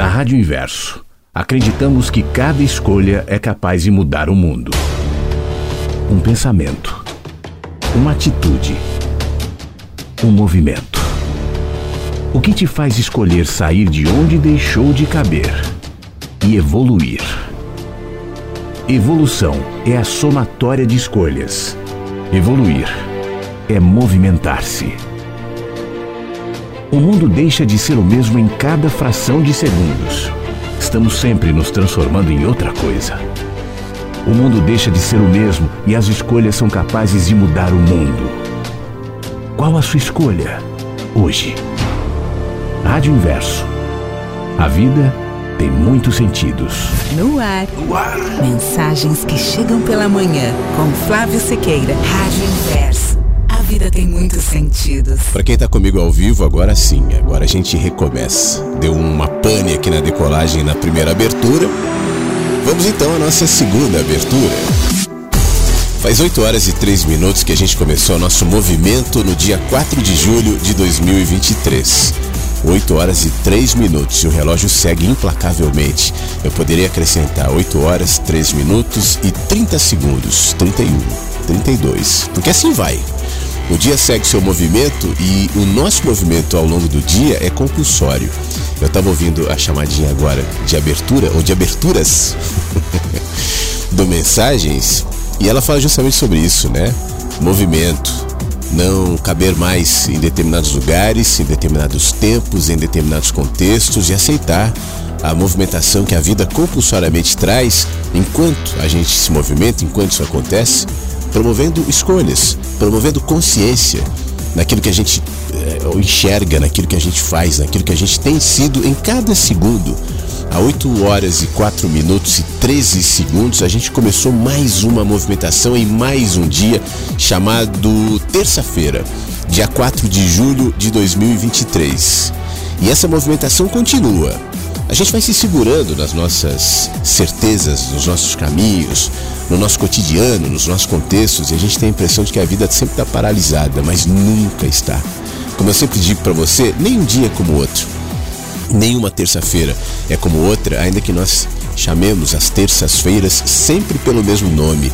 Na Rádio Inverso, acreditamos que cada escolha é capaz de mudar o mundo. Um pensamento, uma atitude, um movimento. O que te faz escolher sair de onde deixou de caber e evoluir? Evolução é a somatória de escolhas. Evoluir é movimentar-se. O mundo deixa de ser o mesmo em cada fração de segundos. Estamos sempre nos transformando em outra coisa. O mundo deixa de ser o mesmo e as escolhas são capazes de mudar o mundo. Qual a sua escolha hoje? Rádio Inverso. A vida tem muitos sentidos. No ar. No ar. Mensagens que chegam pela manhã com Flávio Sequeira. Rádio Inverso. Vida tem muitos sentidos. Para quem tá comigo ao vivo, agora sim, agora a gente recomeça. Deu uma pane aqui na decolagem na primeira abertura. Vamos então à nossa segunda abertura. Faz 8 horas e 3 minutos que a gente começou nosso movimento no dia 4 de julho de 2023. 8 horas e 3 minutos e o relógio segue implacavelmente. Eu poderia acrescentar 8 horas, 3 minutos e 30 segundos, 31, 32, porque assim vai. O dia segue seu movimento e o nosso movimento ao longo do dia é compulsório. Eu estava ouvindo a chamadinha agora de abertura ou de aberturas do Mensagens e ela fala justamente sobre isso, né? Movimento, não caber mais em determinados lugares, em determinados tempos, em determinados contextos e aceitar a movimentação que a vida compulsoriamente traz enquanto a gente se movimenta, enquanto isso acontece, promovendo escolhas, promovendo consciência naquilo que a gente é, enxerga, naquilo que a gente faz, naquilo que a gente tem sido em cada segundo. Há 8 horas e 4 minutos e 13 segundos, a gente começou mais uma movimentação em mais um dia chamado terça-feira, dia 4 de julho de 2023. E essa movimentação continua. A gente vai se segurando nas nossas certezas, nos nossos caminhos, no nosso cotidiano, nos nossos contextos, e a gente tem a impressão de que a vida sempre está paralisada, mas nunca está. Como eu sempre digo para você, nem um dia é como o outro. Nenhuma terça-feira é como outra, ainda que nós chamemos as terças-feiras sempre pelo mesmo nome.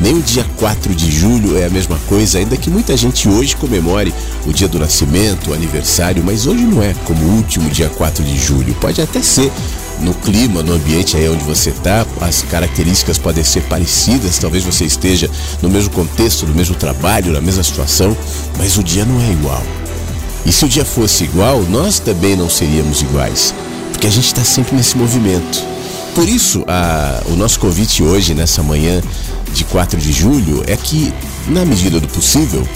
Nem o dia 4 de julho é a mesma coisa, ainda que muita gente hoje comemore o dia do nascimento, o aniversário, mas hoje não é como o último dia 4 de julho. Pode até ser no clima, no ambiente aí onde você está, as características podem ser parecidas, talvez você esteja no mesmo contexto, no mesmo trabalho, na mesma situação, mas o dia não é igual. E se o dia fosse igual, nós também não seríamos iguais, porque a gente está sempre nesse movimento. Por isso, a, o nosso convite hoje, nessa manhã de 4 de julho, é que, na medida do possível,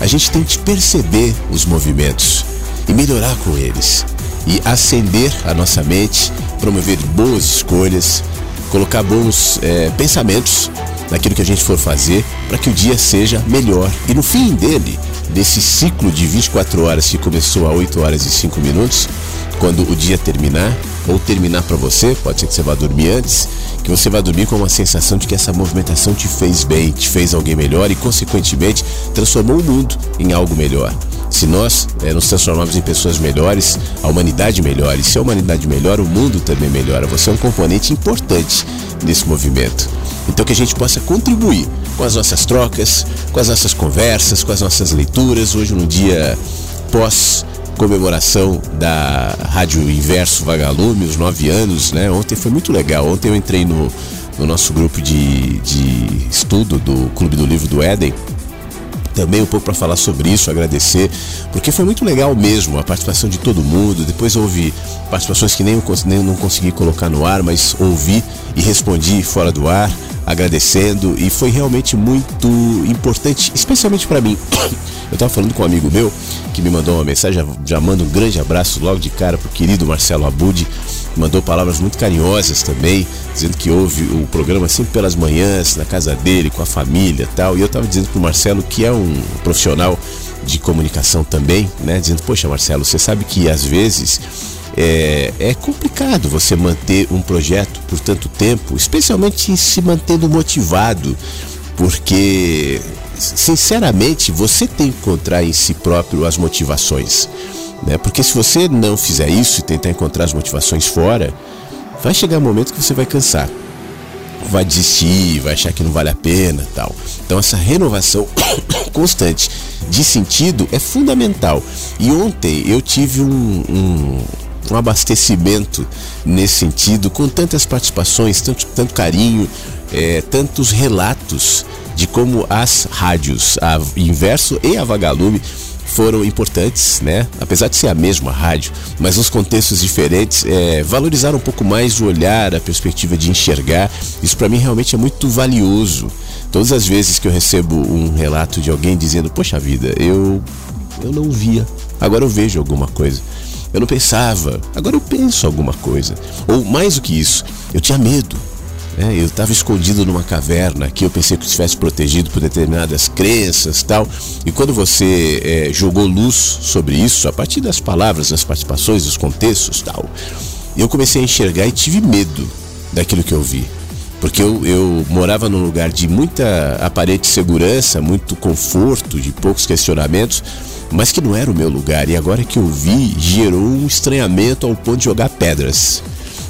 a gente tente perceber os movimentos e melhorar com eles. E acender a nossa mente, promover boas escolhas, colocar bons é, pensamentos naquilo que a gente for fazer para que o dia seja melhor. E no fim dele, desse ciclo de 24 horas que começou a 8 horas e 5 minutos, quando o dia terminar, ou terminar para você, pode ser que você vá dormir antes, que você vai dormir com uma sensação de que essa movimentação te fez bem, te fez alguém melhor e, consequentemente, transformou o mundo em algo melhor. Se nós é, nos transformarmos em pessoas melhores, a humanidade melhora. E se a humanidade melhora, o mundo também melhora. Você é um componente importante nesse movimento. Então que a gente possa contribuir com as nossas trocas, com as nossas conversas, com as nossas leituras. Hoje, no dia pós comemoração da Rádio Inverso Vagalume, os nove anos, né? Ontem foi muito legal. Ontem eu entrei no, no nosso grupo de, de estudo do Clube do Livro do Éden também um pouco para falar sobre isso, agradecer, porque foi muito legal mesmo a participação de todo mundo. Depois houve participações que nem, nem não consegui colocar no ar, mas ouvi e respondi fora do ar, agradecendo e foi realmente muito importante, especialmente para mim. Eu estava falando com um amigo meu que me mandou uma mensagem, já, mando um grande abraço logo de cara pro querido Marcelo Abud, mandou palavras muito carinhosas também, dizendo que ouve o programa sempre pelas manhãs, na casa dele, com a família tal. E eu estava dizendo pro Marcelo que é um profissional de comunicação também, né? Dizendo, poxa, Marcelo, você sabe que às vezes é, é, complicado você manter um projeto por tanto tempo, especialmente se mantendo motivado, porque, sinceramente, você tem que encontrar em si próprio as motivações. Né? Porque se você não fizer isso e tentar encontrar as motivações fora, vai chegar um momento que você vai cansar. Vai desistir, vai achar que não vale a pena tal. Então essa renovação constante de sentido é fundamental. E ontem eu tive um, um, um abastecimento nesse sentido, com tantas participações, tanto, tanto carinho, é, tantos relatos de como as rádios, a Inverso e a Vagalume, foram importantes, né? Apesar de ser a mesma rádio, mas nos contextos diferentes, é, valorizaram um pouco mais o olhar, a perspectiva de enxergar. Isso para mim realmente é muito valioso. Todas as vezes que eu recebo um relato de alguém dizendo, poxa vida, eu eu não via, agora eu vejo alguma coisa. Eu não pensava, agora eu penso alguma coisa. Ou mais do que isso, eu tinha medo, é, eu estava escondido numa caverna que eu pensei que estivesse protegido por determinadas crenças tal. E quando você é, jogou luz sobre isso, a partir das palavras, das participações, dos contextos tal, eu comecei a enxergar e tive medo daquilo que eu vi. Porque eu, eu morava num lugar de muita aparente segurança, muito conforto, de poucos questionamentos, mas que não era o meu lugar. E agora que eu vi, gerou um estranhamento ao ponto de jogar pedras.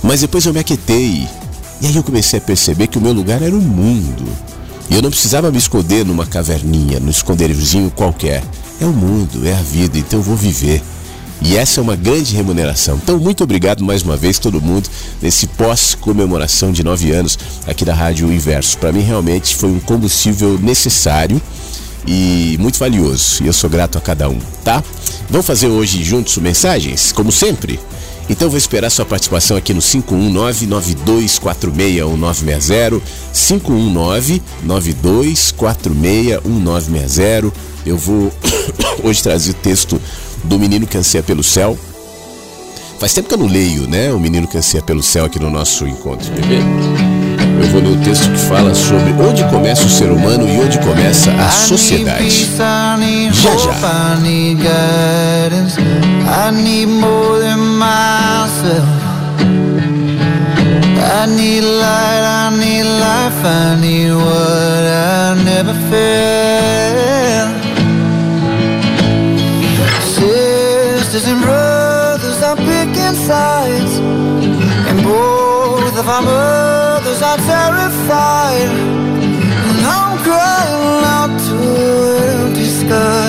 Mas depois eu me aquietei e aí eu comecei a perceber que o meu lugar era o mundo. E eu não precisava me esconder numa caverninha, num esconderijozinho qualquer. É o mundo, é a vida, então eu vou viver. E essa é uma grande remuneração. Então, muito obrigado mais uma vez, todo mundo, nesse pós-comemoração de nove anos aqui da Rádio Inverso. Para mim, realmente foi um combustível necessário e muito valioso. E eu sou grato a cada um, tá? Vamos fazer hoje juntos mensagens, como sempre? Então vou esperar sua participação aqui no 519-9246-1960. 519-9246-1960. Eu vou hoje trazer o texto do Menino que Anseia pelo Céu. Faz tempo que eu não leio, né? O Menino que Anseia pelo Céu aqui no nosso encontro, bebê. Eu vou ler o texto que fala sobre onde começa o ser humano e onde começa a sociedade. Já já. I need light, I need life, I need what I never felt. Sisters and brothers are picking sides, and both of our mothers are terrified. And I'm crying out to empty sky.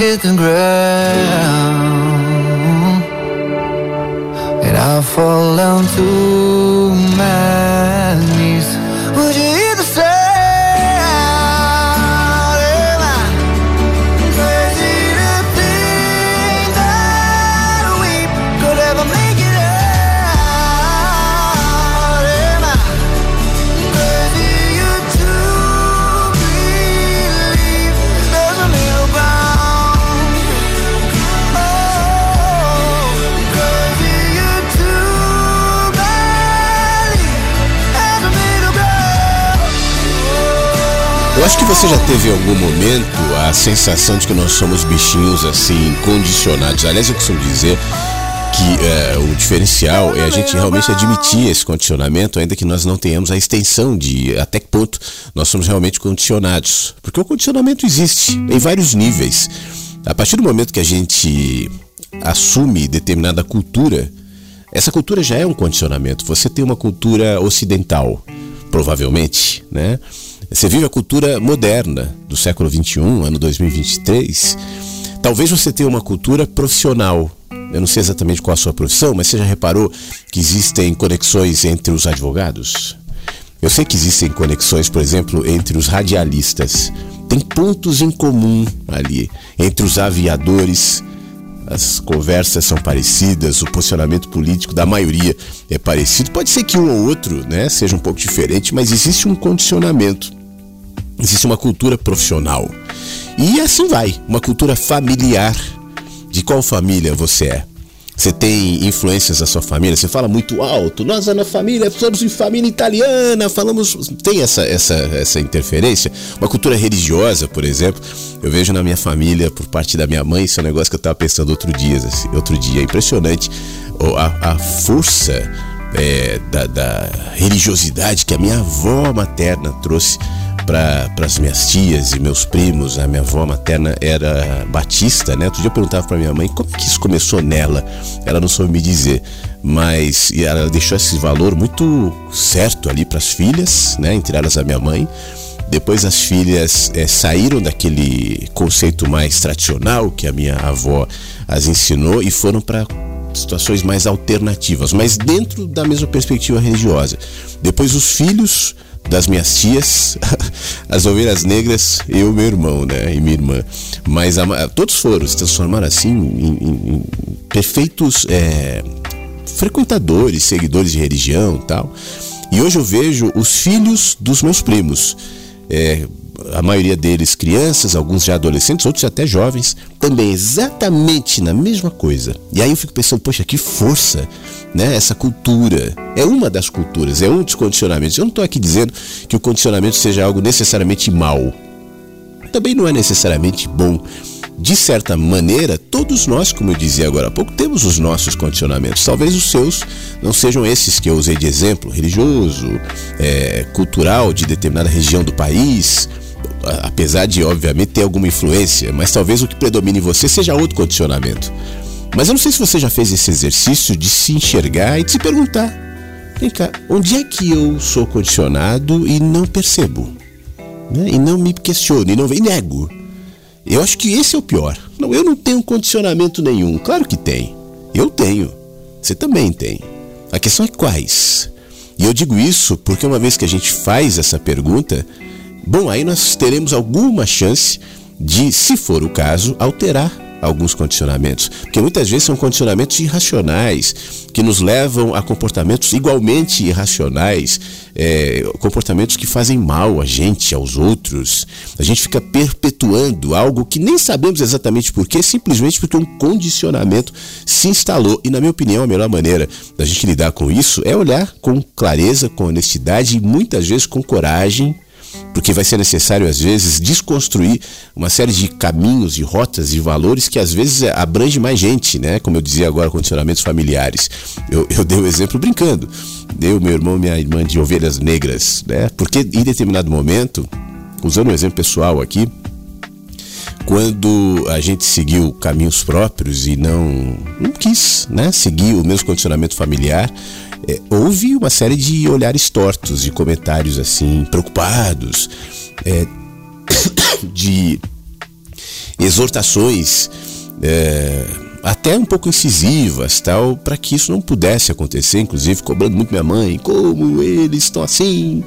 Hit the ground. And I fall down to Eu acho que você já teve em algum momento a sensação de que nós somos bichinhos assim, condicionados. Aliás, eu costumo dizer que é, o diferencial é a gente realmente admitir esse condicionamento, ainda que nós não tenhamos a extensão de até que ponto nós somos realmente condicionados. Porque o condicionamento existe em vários níveis. A partir do momento que a gente assume determinada cultura, essa cultura já é um condicionamento. Você tem uma cultura ocidental, provavelmente, né? Você vive a cultura moderna do século 21, ano 2023. Talvez você tenha uma cultura profissional. Eu não sei exatamente qual a sua profissão, mas você já reparou que existem conexões entre os advogados? Eu sei que existem conexões, por exemplo, entre os radialistas. Tem pontos em comum ali entre os aviadores, as conversas são parecidas, o posicionamento político da maioria é parecido. Pode ser que um ou outro né, seja um pouco diferente, mas existe um condicionamento, existe uma cultura profissional. E assim vai, uma cultura familiar. De qual família você é? Você tem influências da sua família? Você fala muito alto. Nós na família somos de família italiana. Falamos. Tem essa, essa, essa interferência? Uma cultura religiosa, por exemplo. Eu vejo na minha família, por parte da minha mãe, isso é um negócio que eu estava pensando outro dia. Assim, outro dia. É impressionante a, a força é, da, da religiosidade que a minha avó materna trouxe para as minhas tias e meus primos. A minha avó materna era batista, né? Outro dia eu perguntava para minha mãe como que isso começou nela. Ela não soube me dizer, mas ela deixou esse valor muito certo ali para as filhas, né? Entre elas a minha mãe. Depois as filhas é, saíram daquele conceito mais tradicional que a minha avó as ensinou e foram para situações mais alternativas, mas dentro da mesma perspectiva religiosa. Depois os filhos das minhas tias, as ovelhas negras, eu, meu irmão, né, e minha irmã. Mas a, todos foram, se transformaram assim em, em, em perfeitos é, frequentadores, seguidores de religião tal. E hoje eu vejo os filhos dos meus primos. É, a maioria deles crianças, alguns já adolescentes, outros até jovens, também exatamente na mesma coisa. E aí eu fico pensando, poxa, que força, né? Essa cultura é uma das culturas, é um dos condicionamentos. Eu não estou aqui dizendo que o condicionamento seja algo necessariamente mal. Também não é necessariamente bom. De certa maneira, todos nós, como eu dizia agora há pouco, temos os nossos condicionamentos. Talvez os seus não sejam esses que eu usei de exemplo, religioso, é, cultural de determinada região do país, apesar de, obviamente, ter alguma influência, mas talvez o que predomine em você seja outro condicionamento. Mas eu não sei se você já fez esse exercício de se enxergar e de se perguntar: vem cá, onde é que eu sou condicionado e não percebo? Né? E não me questiono, e não e nego. Eu acho que esse é o pior. Não, eu não tenho condicionamento nenhum. Claro que tem. Eu tenho. Você também tem. A questão é quais. E eu digo isso porque uma vez que a gente faz essa pergunta, Bom, aí nós teremos alguma chance de, se for o caso, alterar alguns condicionamentos, porque muitas vezes são condicionamentos irracionais que nos levam a comportamentos igualmente irracionais, é, comportamentos que fazem mal a gente, aos outros. A gente fica perpetuando algo que nem sabemos exatamente por quê, simplesmente porque um condicionamento se instalou. E, na minha opinião, a melhor maneira da gente lidar com isso é olhar com clareza, com honestidade e muitas vezes com coragem porque vai ser necessário, às vezes, desconstruir uma série de caminhos e rotas e valores que, às vezes, abrange mais gente, né? Como eu dizia agora, condicionamentos familiares. Eu, eu dei o um exemplo brincando. Eu, meu irmão minha irmã de ovelhas negras, né? Porque em determinado momento, usando um exemplo pessoal aqui, quando a gente seguiu caminhos próprios e não, não quis né, seguir o mesmo condicionamento familiar, é, houve uma série de olhares tortos, de comentários assim, preocupados, é, de exortações. É, até um pouco incisivas, tal, para que isso não pudesse acontecer, inclusive cobrando muito minha mãe, como eles estão assim,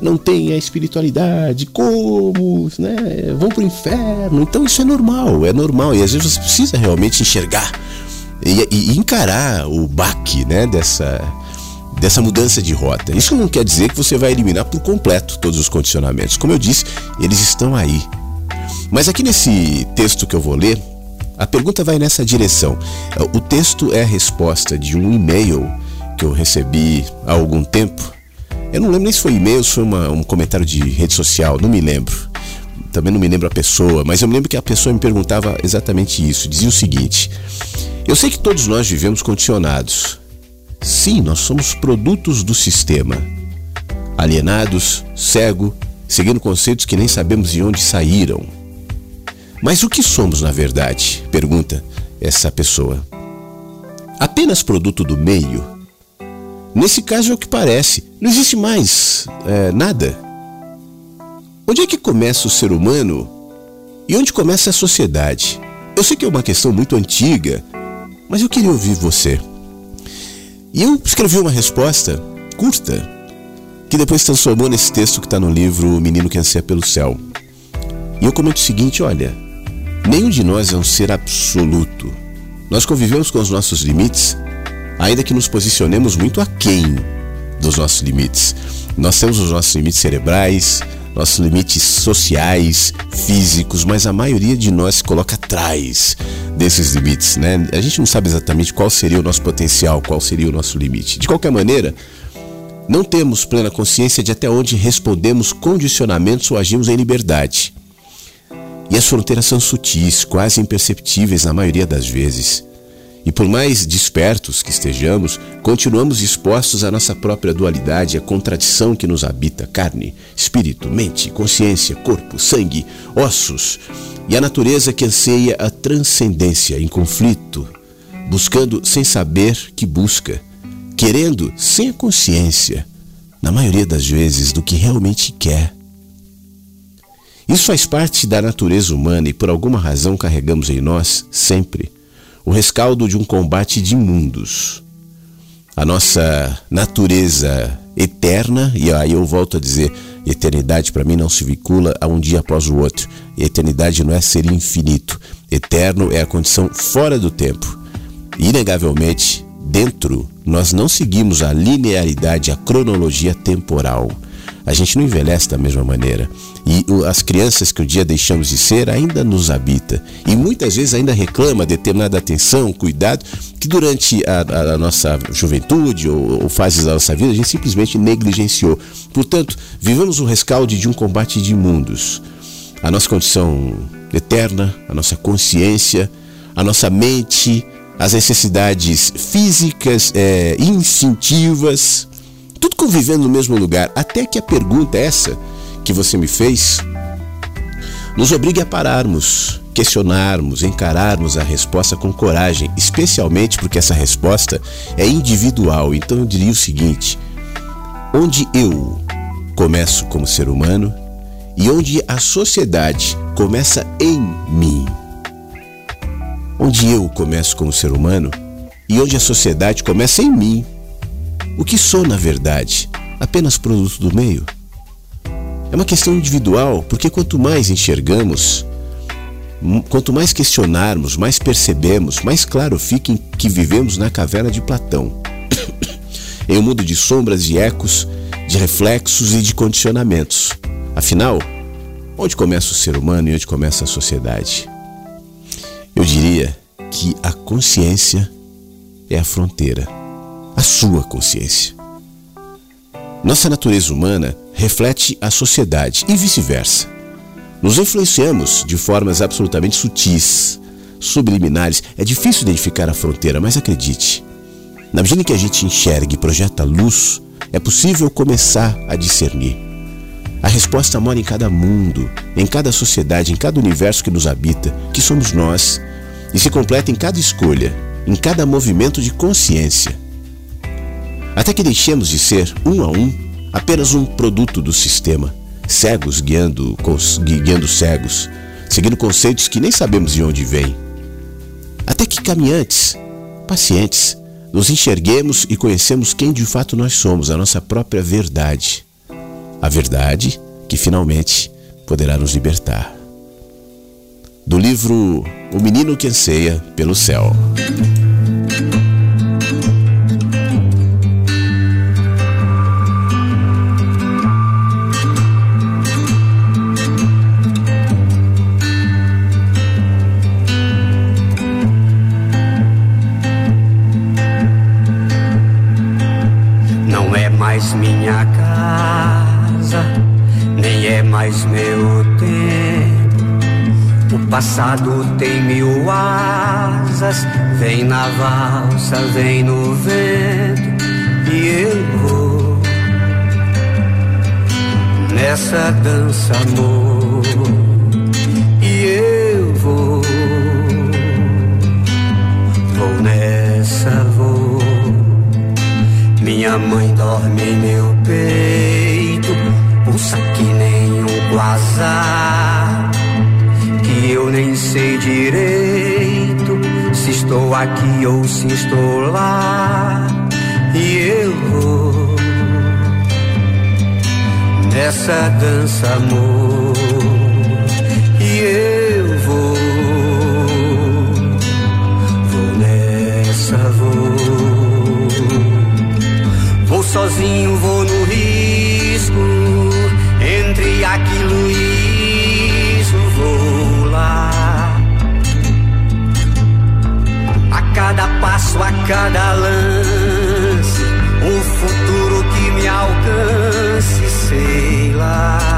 não tem a espiritualidade, como, né, vão pro inferno. Então isso é normal, é normal e às vezes você precisa realmente enxergar e, e encarar o baque, né, dessa dessa mudança de rota. Isso não quer dizer que você vai eliminar por completo todos os condicionamentos. Como eu disse, eles estão aí. Mas aqui nesse texto que eu vou ler, a pergunta vai nessa direção. O texto é a resposta de um e-mail que eu recebi há algum tempo. Eu não lembro nem se foi e-mail, se foi uma, um comentário de rede social, não me lembro. também não me lembro a pessoa, mas eu me lembro que a pessoa me perguntava exatamente isso. Dizia o seguinte: Eu sei que todos nós vivemos condicionados. Sim, nós somos produtos do sistema. Alienados, cego, seguindo conceitos que nem sabemos de onde saíram. Mas o que somos na verdade? Pergunta essa pessoa. Apenas produto do meio? Nesse caso é o que parece. Não existe mais é, nada. Onde é que começa o ser humano e onde começa a sociedade? Eu sei que é uma questão muito antiga, mas eu queria ouvir você. E eu escrevi uma resposta curta, que depois transformou nesse texto que está no livro O Menino que Anseia pelo Céu. E eu comento o seguinte: olha, nenhum de nós é um ser absoluto. Nós convivemos com os nossos limites, ainda que nos posicionemos muito aquém dos nossos limites. Nós temos os nossos limites cerebrais, nossos limites sociais, físicos, mas a maioria de nós se coloca atrás desses limites, né? A gente não sabe exatamente qual seria o nosso potencial, qual seria o nosso limite. De qualquer maneira, não temos plena consciência de até onde respondemos condicionamentos ou agimos em liberdade. E as fronteiras são sutis, quase imperceptíveis na maioria das vezes. E por mais despertos que estejamos, continuamos expostos à nossa própria dualidade, à contradição que nos habita: carne, espírito, mente, consciência, corpo, sangue, ossos, e a natureza que anseia a transcendência em conflito, buscando sem saber que busca, querendo sem a consciência, na maioria das vezes, do que realmente quer. Isso faz parte da natureza humana e por alguma razão carregamos em nós, sempre, o rescaldo de um combate de mundos. A nossa natureza eterna, e aí eu volto a dizer, eternidade para mim não se vincula a um dia após o outro. Eternidade não é ser infinito. Eterno é a condição fora do tempo. Inegavelmente, dentro, nós não seguimos a linearidade, a cronologia temporal. A gente não envelhece da mesma maneira. E as crianças que um dia deixamos de ser ainda nos habita. E muitas vezes ainda reclama determinada atenção, cuidado, que durante a, a nossa juventude ou, ou, fases da nossa vida a gente simplesmente negligenciou. Portanto, vivamos o rescalde de um combate de mundos. A nossa condição eterna, a nossa consciência, a nossa mente, as necessidades físicas, é, instintivas, tudo convivendo no mesmo lugar. Até que a pergunta essa que você me fez nos obrigue a pararmos, questionarmos, encararmos a resposta com coragem, especialmente porque essa resposta é individual. Então eu diria o seguinte: onde eu começo como ser humano e onde a sociedade começa em mim. Onde eu começo como ser humano e onde a sociedade começa em mim. O que sou, na verdade? Apenas produto do meio? É uma questão individual, porque quanto mais enxergamos, quanto mais questionarmos, mais percebemos, mais claro fica que vivemos na caverna de Platão. em um mundo de sombras e ecos, de reflexos e de condicionamentos. Afinal, onde começa o ser humano e onde começa a sociedade? Eu diria que a consciência é a fronteira, a sua consciência. Nossa natureza humana reflete a sociedade e vice-versa. Nos influenciamos de formas absolutamente sutis, subliminares. É difícil identificar a fronteira, mas acredite, na medida que a gente enxerga e projeta luz, é possível começar a discernir. A resposta mora em cada mundo, em cada sociedade, em cada universo que nos habita, que somos nós, e se completa em cada escolha, em cada movimento de consciência até que deixemos de ser, um a um, apenas um produto do sistema, cegos guiando, guiando cegos, seguindo conceitos que nem sabemos de onde vêm. Até que caminhantes, pacientes, nos enxerguemos e conhecemos quem de fato nós somos, a nossa própria verdade. A verdade que finalmente poderá nos libertar. Do livro O Menino que Anseia pelo Céu. Minha casa, nem é mais meu tempo passado tem mil asas, vem na valsa, vem no vento, e eu vou nessa dança, amor, e eu vou, vou nessa, vou. Minha mãe dorme meu peito, pulsa que nem um quasar que eu nem sei direito se estou aqui ou se estou lá. E eu vou nessa dança, amor. E eu vou, vou nessa, vou. Vou sozinho, cada lance, um futuro que me alcance, sei lá.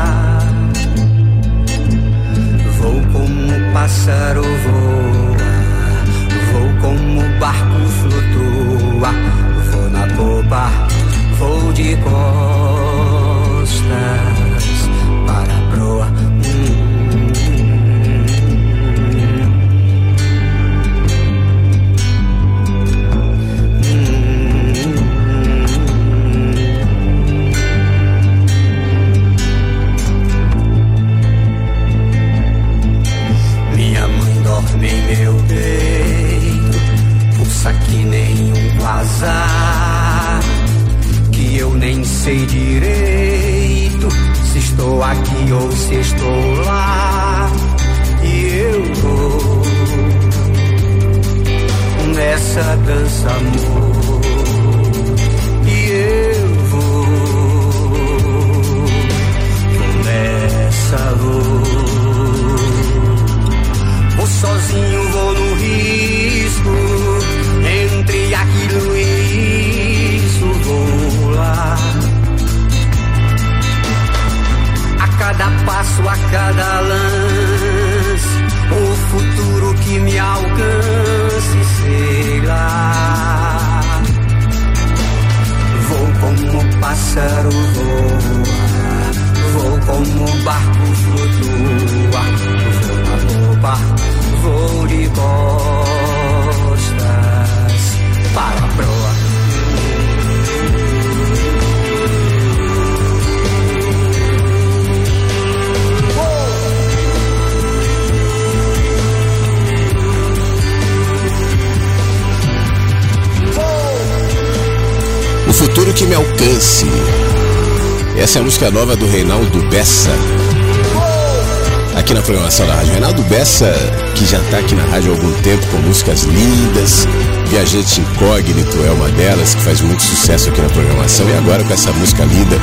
Que já está aqui na rádio há algum tempo com músicas lindas. Viajante Incógnito é uma delas, que faz muito sucesso aqui na programação. E agora com essa música linda,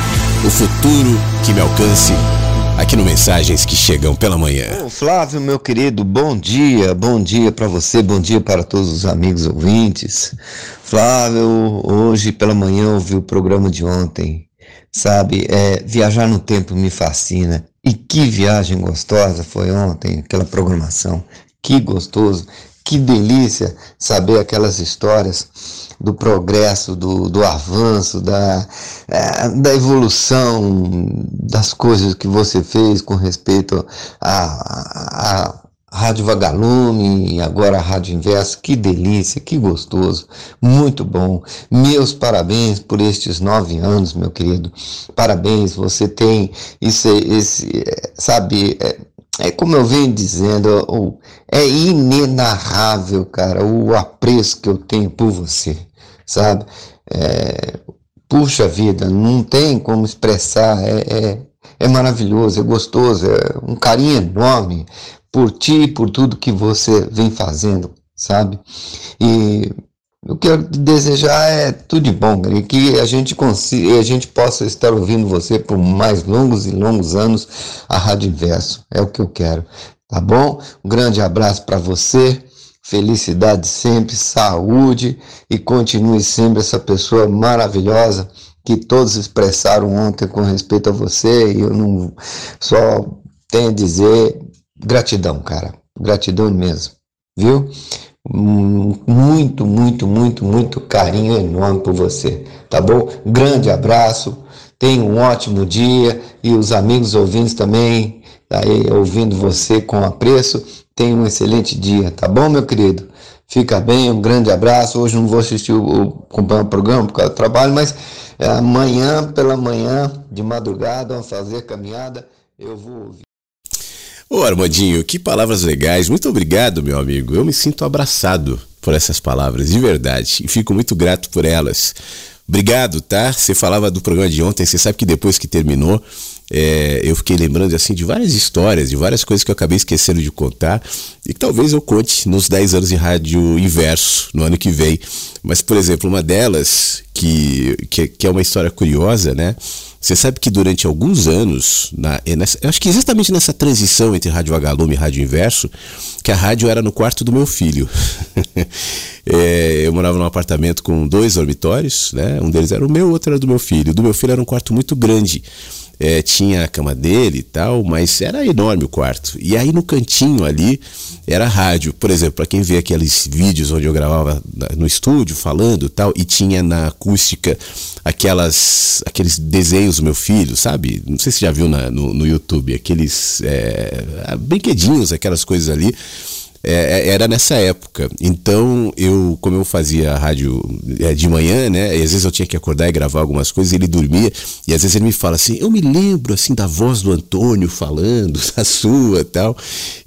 O Futuro que me alcance. Aqui no Mensagens que chegam pela manhã. Flávio, meu querido, bom dia, bom dia para você, bom dia para todos os amigos ouvintes. Flávio, hoje pela manhã ouvi o programa de ontem, sabe? É, viajar no tempo me fascina. Que viagem gostosa foi ontem, aquela programação. Que gostoso, que delícia saber aquelas histórias do progresso, do, do avanço, da, é, da evolução das coisas que você fez com respeito à, à Rádio Vagalume e agora a Rádio Inverso. Que delícia, que gostoso, muito bom. Meus parabéns por estes nove anos, meu querido. Parabéns, você tem isso, esse, sabe, é, é como eu venho dizendo, é inenarrável, cara, o apreço que eu tenho por você, sabe? É, puxa vida, não tem como expressar, é, é, é maravilhoso, é gostoso, é um carinho enorme por ti, por tudo que você vem fazendo, sabe? E eu quero te desejar é tudo de bom, e que a gente consiga, a gente possa estar ouvindo você por mais longos e longos anos a Rádio Inverso. É o que eu quero, tá bom? Um grande abraço para você. Felicidade sempre, saúde e continue sempre essa pessoa maravilhosa que todos expressaram ontem com respeito a você e eu não só tenho a dizer gratidão, cara. Gratidão mesmo, viu? Muito, muito, muito, muito carinho enorme por você, tá bom? Grande abraço, tenha um ótimo dia e os amigos ouvintes também, aí ouvindo você com apreço, tenha um excelente dia, tá bom, meu querido? Fica bem, um grande abraço. Hoje não vou assistir o, o programa por causa do trabalho, mas é, amanhã, pela manhã, de madrugada, vamos fazer caminhada, eu vou ouvir. Ô Armandinho, que palavras legais. Muito obrigado, meu amigo. Eu me sinto abraçado por essas palavras, de verdade, e fico muito grato por elas. Obrigado, tá? Você falava do programa de ontem, você sabe que depois que terminou, é, eu fiquei lembrando assim de várias histórias, de várias coisas que eu acabei esquecendo de contar e que talvez eu conte nos 10 anos de rádio inverso no ano que vem. Mas, por exemplo, uma delas, que, que, que é uma história curiosa, né? Você sabe que durante alguns anos, na, é nessa, acho que exatamente nessa transição entre rádio vagalume e rádio inverso, que a rádio era no quarto do meu filho. é, eu morava num apartamento com dois dormitórios, né? Um deles era o meu, outro era do meu filho. O do meu filho era um quarto muito grande é, tinha a cama dele e tal, mas era enorme o quarto. E aí no cantinho ali era rádio. Por exemplo, para quem vê aqueles vídeos onde eu gravava no estúdio falando tal, e tinha na acústica aquelas aqueles desenhos do meu filho, sabe? Não sei se já viu na, no, no YouTube, aqueles é, brinquedinhos, aquelas coisas ali. É, é, era nessa época. Então, eu, como eu fazia rádio é, de manhã, né? E às vezes eu tinha que acordar e gravar algumas coisas, ele dormia, e às vezes ele me fala assim, eu me lembro assim da voz do Antônio falando, da sua tal.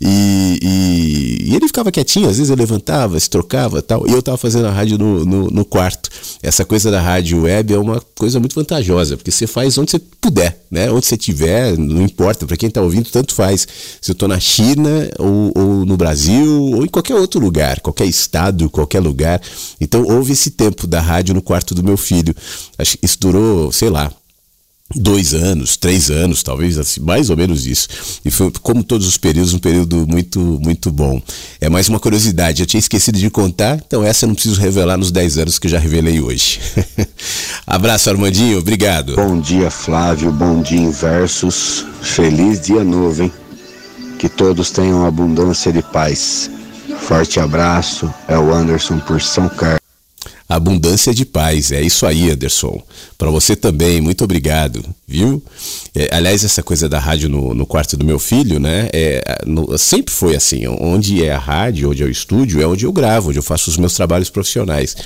E, e, e ele ficava quietinho, às vezes eu levantava, se trocava tal, e eu tava fazendo a rádio no, no, no quarto. Essa coisa da rádio web é uma coisa muito vantajosa, porque você faz onde você puder, né? Onde você tiver, não importa, para quem tá ouvindo, tanto faz. Se eu tô na China ou, ou no Brasil, ou em qualquer outro lugar, qualquer estado, qualquer lugar. Então houve esse tempo da rádio no quarto do meu filho. Isso durou, sei lá, dois anos, três anos, talvez assim, mais ou menos isso. E foi, como todos os períodos, um período muito, muito bom. É mais uma curiosidade, eu tinha esquecido de contar, então essa eu não preciso revelar nos dez anos que eu já revelei hoje. Abraço, Armandinho, obrigado. Bom dia, Flávio, bom dia, Inversos. Feliz dia novo, hein? Que todos tenham abundância de paz. Forte abraço, é o Anderson por São Carlos. Abundância de paz, é isso aí, Anderson. Para você também, muito obrigado, viu? É, aliás, essa coisa da rádio no, no quarto do meu filho, né? É, no, sempre foi assim. Onde é a rádio, onde é o estúdio, é onde eu gravo, onde eu faço os meus trabalhos profissionais.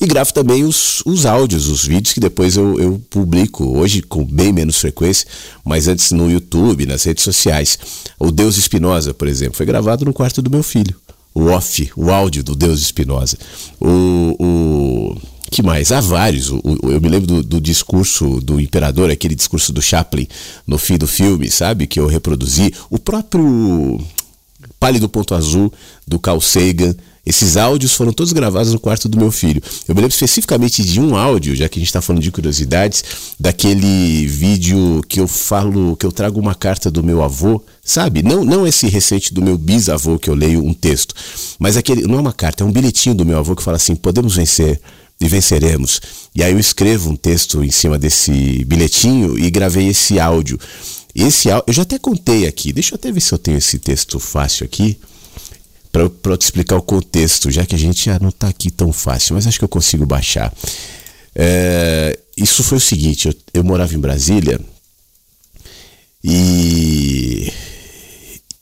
E gravo também os, os áudios, os vídeos que depois eu, eu publico, hoje com bem menos frequência, mas antes no YouTube, nas redes sociais. O Deus Espinosa, por exemplo, foi gravado no quarto do meu filho o off, o áudio do Deus Espinosa. O, o que mais? Há vários. O, o, eu me lembro do, do, discurso do imperador, aquele discurso do Chaplin no fim do filme, sabe? Que eu reproduzi. O próprio Pálido Ponto Azul do Carl Sagan. Esses áudios foram todos gravados no quarto do meu filho. Eu me lembro especificamente de um áudio, já que a gente está falando de curiosidades, daquele vídeo que eu falo, que eu trago uma carta do meu avô, sabe? Não, não esse recente do meu bisavô que eu leio um texto, mas aquele, não é uma carta, é um bilhetinho do meu avô que fala assim: podemos vencer e venceremos. E aí eu escrevo um texto em cima desse bilhetinho e gravei esse áudio. Esse áudio, eu já até contei aqui, deixa eu até ver se eu tenho esse texto fácil aqui para te explicar o contexto, já que a gente não está aqui tão fácil, mas acho que eu consigo baixar. É, isso foi o seguinte: eu, eu morava em Brasília e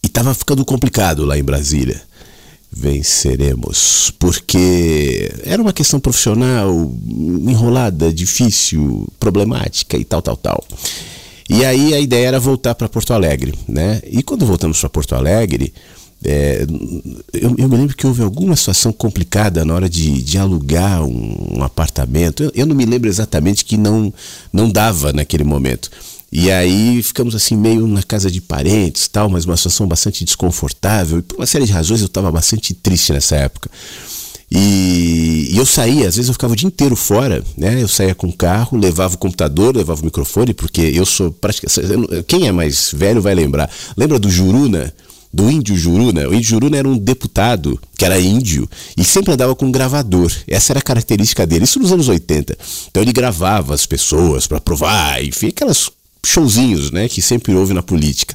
estava ficando complicado lá em Brasília. Venceremos, porque era uma questão profissional enrolada, difícil, problemática e tal, tal, tal. E aí a ideia era voltar para Porto Alegre, né? E quando voltamos para Porto Alegre, é, eu, eu, me lembro que houve alguma situação complicada na hora de, de alugar um, um apartamento. Eu, eu, não me lembro exatamente que não, não dava naquele momento. E aí ficamos assim meio na casa de parentes, tal, mas uma situação bastante desconfortável. E por uma série de razões eu estava bastante triste nessa época. E, e, eu saía, às vezes eu ficava o dia inteiro fora, né? Eu saía com o carro, levava o computador, levava o microfone, porque eu sou praticamente. Quem é mais velho vai lembrar. Lembra do Juruna? Do índio Juruna. O índio Juruna era um deputado que era índio e sempre andava com um gravador. Essa era a característica dele. Isso nos anos 80. Então ele gravava as pessoas para provar, enfim, aquelas showzinhos, né, que sempre houve na política.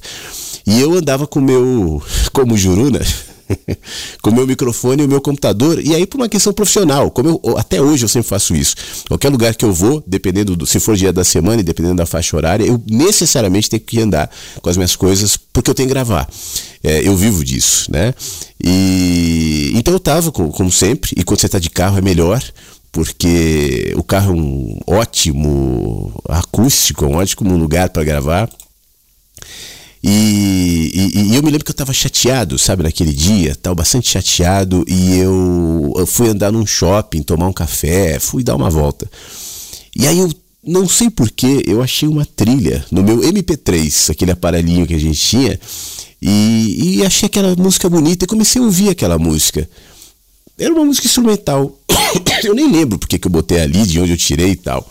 E eu andava com meu, como Juruna, com o meu microfone e o meu computador, e aí por uma questão profissional, como eu, até hoje eu sempre faço isso. Qualquer lugar que eu vou, dependendo do, se for dia da semana e dependendo da faixa horária, eu necessariamente tenho que andar com as minhas coisas, porque eu tenho que gravar. É, eu vivo disso, né? E então eu tava, como sempre, e quando você está de carro é melhor, porque o carro é um ótimo acústico, um ótimo lugar para gravar. E, e, e, eu me lembro que eu estava chateado, sabe, naquele dia, estava bastante chateado e eu, eu, fui andar num shopping, tomar um café, fui dar uma volta. E aí eu não sei porquê, eu achei uma trilha no meu MP3, aquele aparelhinho que a gente tinha, e, e achei aquela música bonita e comecei a ouvir aquela música. Era uma música instrumental. eu nem lembro porque que eu botei ali, de onde eu tirei e tal.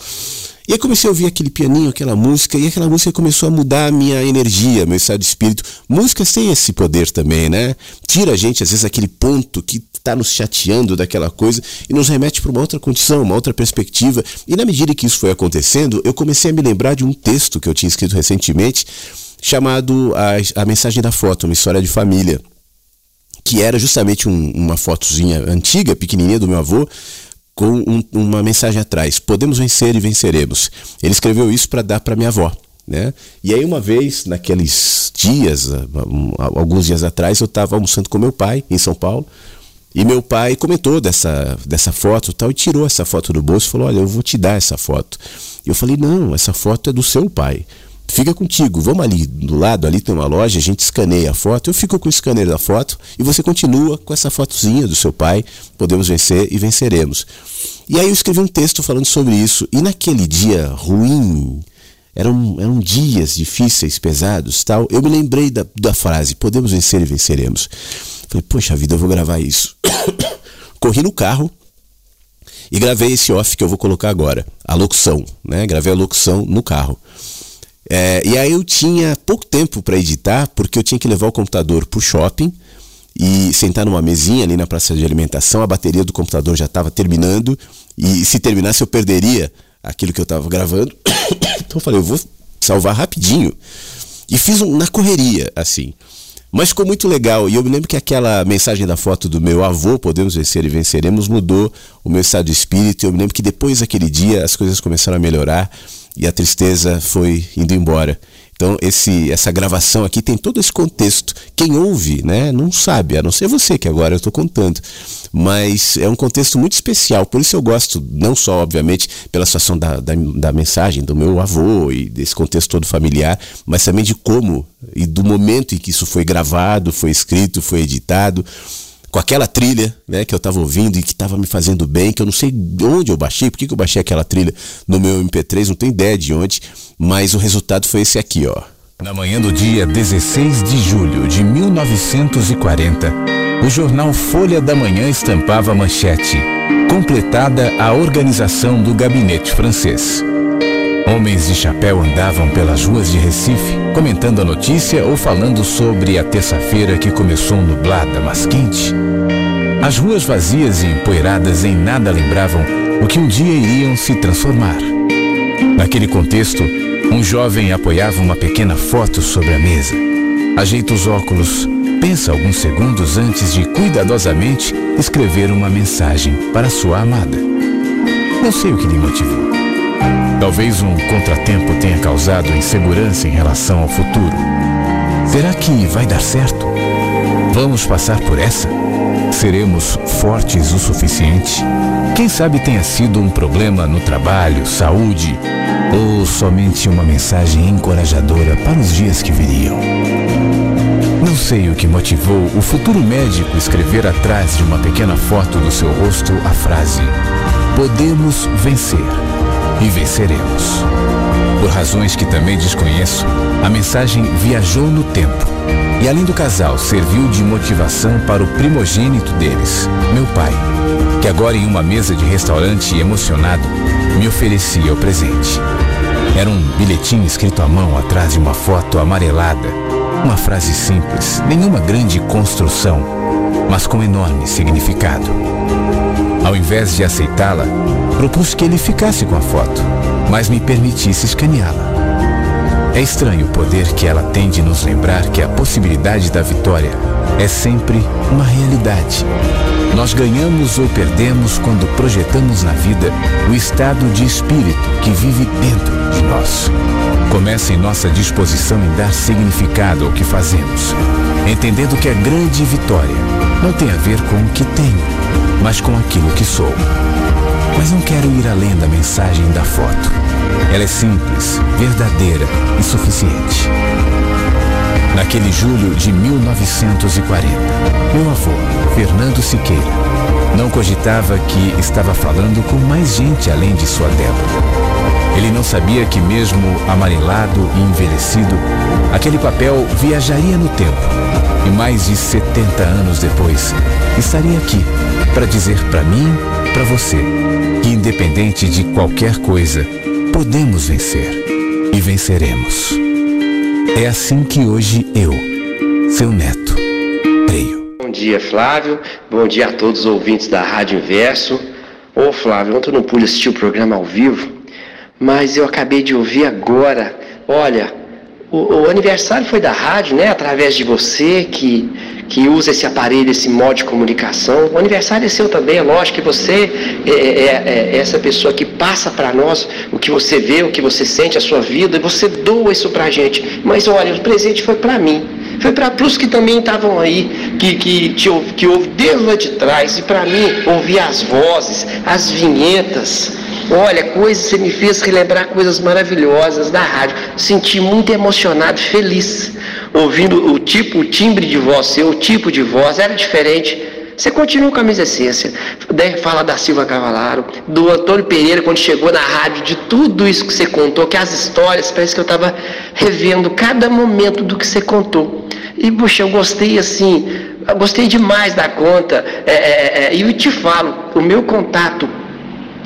E aí comecei a ouvir aquele pianinho, aquela música, e aquela música começou a mudar a minha energia, meu estado de espírito. Músicas têm esse poder também, né? Tira a gente, às vezes, aquele ponto que está nos chateando daquela coisa e nos remete para uma outra condição, uma outra perspectiva. E na medida que isso foi acontecendo, eu comecei a me lembrar de um texto que eu tinha escrito recentemente, chamado A, a Mensagem da Foto, uma história de família que era justamente um, uma fotozinha antiga, pequenininha do meu avô, com um, uma mensagem atrás: podemos vencer e venceremos. Ele escreveu isso para dar para minha avó. Né? E aí uma vez, naqueles dias, ah, alguns dias atrás, eu estava almoçando com meu pai em São Paulo. E meu pai comentou dessa, dessa foto tal, e tirou essa foto do bolso e falou: Olha, eu vou te dar essa foto. E eu falei: Não, essa foto é do seu pai fica contigo. Vamos ali do lado, ali tem uma loja, a gente escaneia a foto, eu fico com o scanner da foto e você continua com essa fotozinha do seu pai. Podemos vencer e venceremos. E aí eu escrevi um texto falando sobre isso. E naquele dia ruim, eram, eram dias difíceis, pesados, tal. Eu me lembrei da, da frase: podemos vencer e venceremos. Falei, poxa vida, eu vou gravar isso. Corri no carro e gravei esse off que eu vou colocar agora, a locução, né? Gravei a locução no carro. É, e aí eu tinha pouco tempo para editar, porque eu tinha que levar o computador para o shopping e sentar numa mesinha ali na praça de alimentação. A bateria do computador já estava terminando e se terminasse eu perderia aquilo que eu estava gravando. então eu falei, eu vou salvar rapidinho. E fiz um, na correria, assim. Mas ficou muito legal. E eu me lembro que aquela mensagem da foto do meu avô, Podemos Vencer e Venceremos, mudou o meu estado de espírito. Eu me lembro que depois daquele dia as coisas começaram a melhorar e a tristeza foi indo embora. Então, esse, essa gravação aqui tem todo esse contexto. Quem ouve, né, não sabe, a não ser você, que agora eu estou contando. Mas é um contexto muito especial, por isso eu gosto, não só, obviamente, pela situação da, da, da mensagem do meu avô e desse contexto todo familiar, mas também de como e do momento em que isso foi gravado, foi escrito, foi editado com aquela trilha né, que eu estava ouvindo e que estava me fazendo bem, que eu não sei de onde eu baixei, por que eu baixei aquela trilha no meu MP3, não tenho ideia de onde, mas o resultado foi esse aqui, ó. Na manhã do dia 16 de julho de 1940, o jornal Folha da Manhã estampava a manchete, completada a organização do gabinete francês. Homens de chapéu andavam pelas ruas de Recife, comentando a notícia ou falando sobre a terça-feira que começou nublada, mas quente. As ruas vazias e empoeiradas em nada lembravam o que um dia iriam se transformar. Naquele contexto, um jovem apoiava uma pequena foto sobre a mesa. Ajeita os óculos, pensa alguns segundos antes de cuidadosamente escrever uma mensagem para sua amada. Não sei o que lhe motivou. Talvez um contratempo tenha causado insegurança em relação ao futuro. Será que vai dar certo? Vamos passar por essa? Seremos fortes o suficiente? Quem sabe tenha sido um problema no trabalho, saúde ou somente uma mensagem encorajadora para os dias que viriam. Não sei o que motivou o futuro médico escrever atrás de uma pequena foto do seu rosto a frase: Podemos vencer e venceremos. Por razões que também desconheço, a mensagem viajou no tempo e, além do casal, serviu de motivação para o primogênito deles, meu pai, que agora em uma mesa de restaurante emocionado me oferecia o presente. Era um bilhetinho escrito à mão atrás de uma foto amarelada. Uma frase simples, nenhuma grande construção, mas com enorme significado. Ao invés de aceitá-la, propus que ele ficasse com a foto, mas me permitisse escaneá-la. É estranho o poder que ela tem de nos lembrar que a possibilidade da vitória é sempre uma realidade. Nós ganhamos ou perdemos quando projetamos na vida o estado de espírito que vive dentro de nós. Começa em nossa disposição em dar significado ao que fazemos, entendendo que a grande vitória não tem a ver com o que tenho, mas com aquilo que sou. Mas não quero ir além da mensagem da foto. Ela é simples, verdadeira e suficiente. Naquele julho de 1940, meu avô, Fernando Siqueira, não cogitava que estava falando com mais gente além de sua Débora. Ele não sabia que, mesmo amarelado e envelhecido, aquele papel viajaria no tempo e mais de 70 anos depois estaria aqui para dizer para mim, para você, que independente de qualquer coisa, podemos vencer e venceremos. É assim que hoje eu, seu neto, creio. Bom dia, Flávio. Bom dia a todos os ouvintes da Rádio Inverso. Ô, Flávio, ontem eu não pude assistir o programa ao vivo, mas eu acabei de ouvir agora. Olha, o, o aniversário foi da rádio, né? Através de você que que usa esse aparelho, esse modo de comunicação. O aniversário é seu também, é lógico que você é, é, é, é essa pessoa que passa para nós o que você vê, o que você sente, a sua vida, e você doa isso para gente. Mas olha, o presente foi para mim. Foi para os que também estavam aí, que, que, te, que ouve desde lá de trás, e para mim, ouvir as vozes, as vinhetas, Olha, coisas, você me fez relembrar coisas maravilhosas da rádio. Senti muito emocionado, feliz, ouvindo o tipo, o timbre de voz seu, o tipo de voz, era diferente. Você continua com a mesma essência. Fala da Silva Cavalaro, do Antônio Pereira, quando chegou na rádio, de tudo isso que você contou, que as histórias, parece que eu estava revendo cada momento do que você contou. E, puxa, eu gostei assim, eu gostei demais da conta. É, é, é, e te falo, o meu contato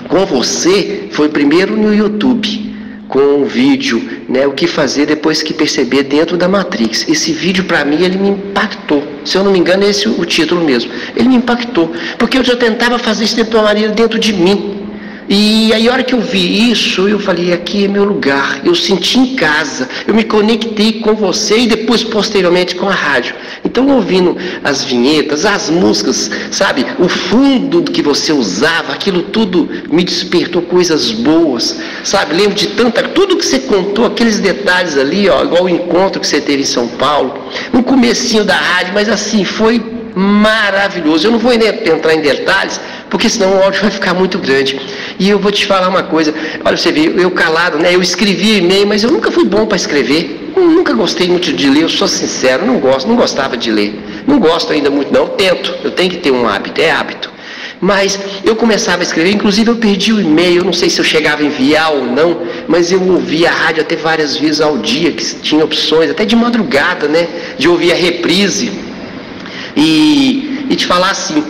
com você foi primeiro no YouTube, com um vídeo, né, o que fazer depois que perceber dentro da Matrix. Esse vídeo para mim ele me impactou. Se eu não me engano, é esse é o título mesmo. Ele me impactou, porque eu já tentava fazer isso de uma maneira dentro de mim. E aí, a hora que eu vi isso, eu falei: aqui é meu lugar. Eu senti em casa. Eu me conectei com você e depois, posteriormente, com a rádio. Então, ouvindo as vinhetas, as músicas, sabe? O fundo que você usava, aquilo tudo me despertou coisas boas, sabe? Lembro de tanta. Tudo que você contou, aqueles detalhes ali, ó, igual o encontro que você teve em São Paulo, no comecinho da rádio, mas assim, foi maravilhoso. Eu não vou entrar em detalhes, porque senão o áudio vai ficar muito grande. E eu vou te falar uma coisa, olha, você vê, eu calado, né? Eu escrevi e-mail, mas eu nunca fui bom para escrever. Eu nunca gostei muito de ler, eu sou sincero, não gosto, não gostava de ler. Não gosto ainda muito, não. Tento, eu tenho que ter um hábito, é hábito. Mas eu começava a escrever, inclusive eu perdi o e-mail, não sei se eu chegava a enviar ou não, mas eu ouvia a rádio até várias vezes ao dia, que tinha opções, até de madrugada, né? De ouvir a reprise. E, e te falar assim,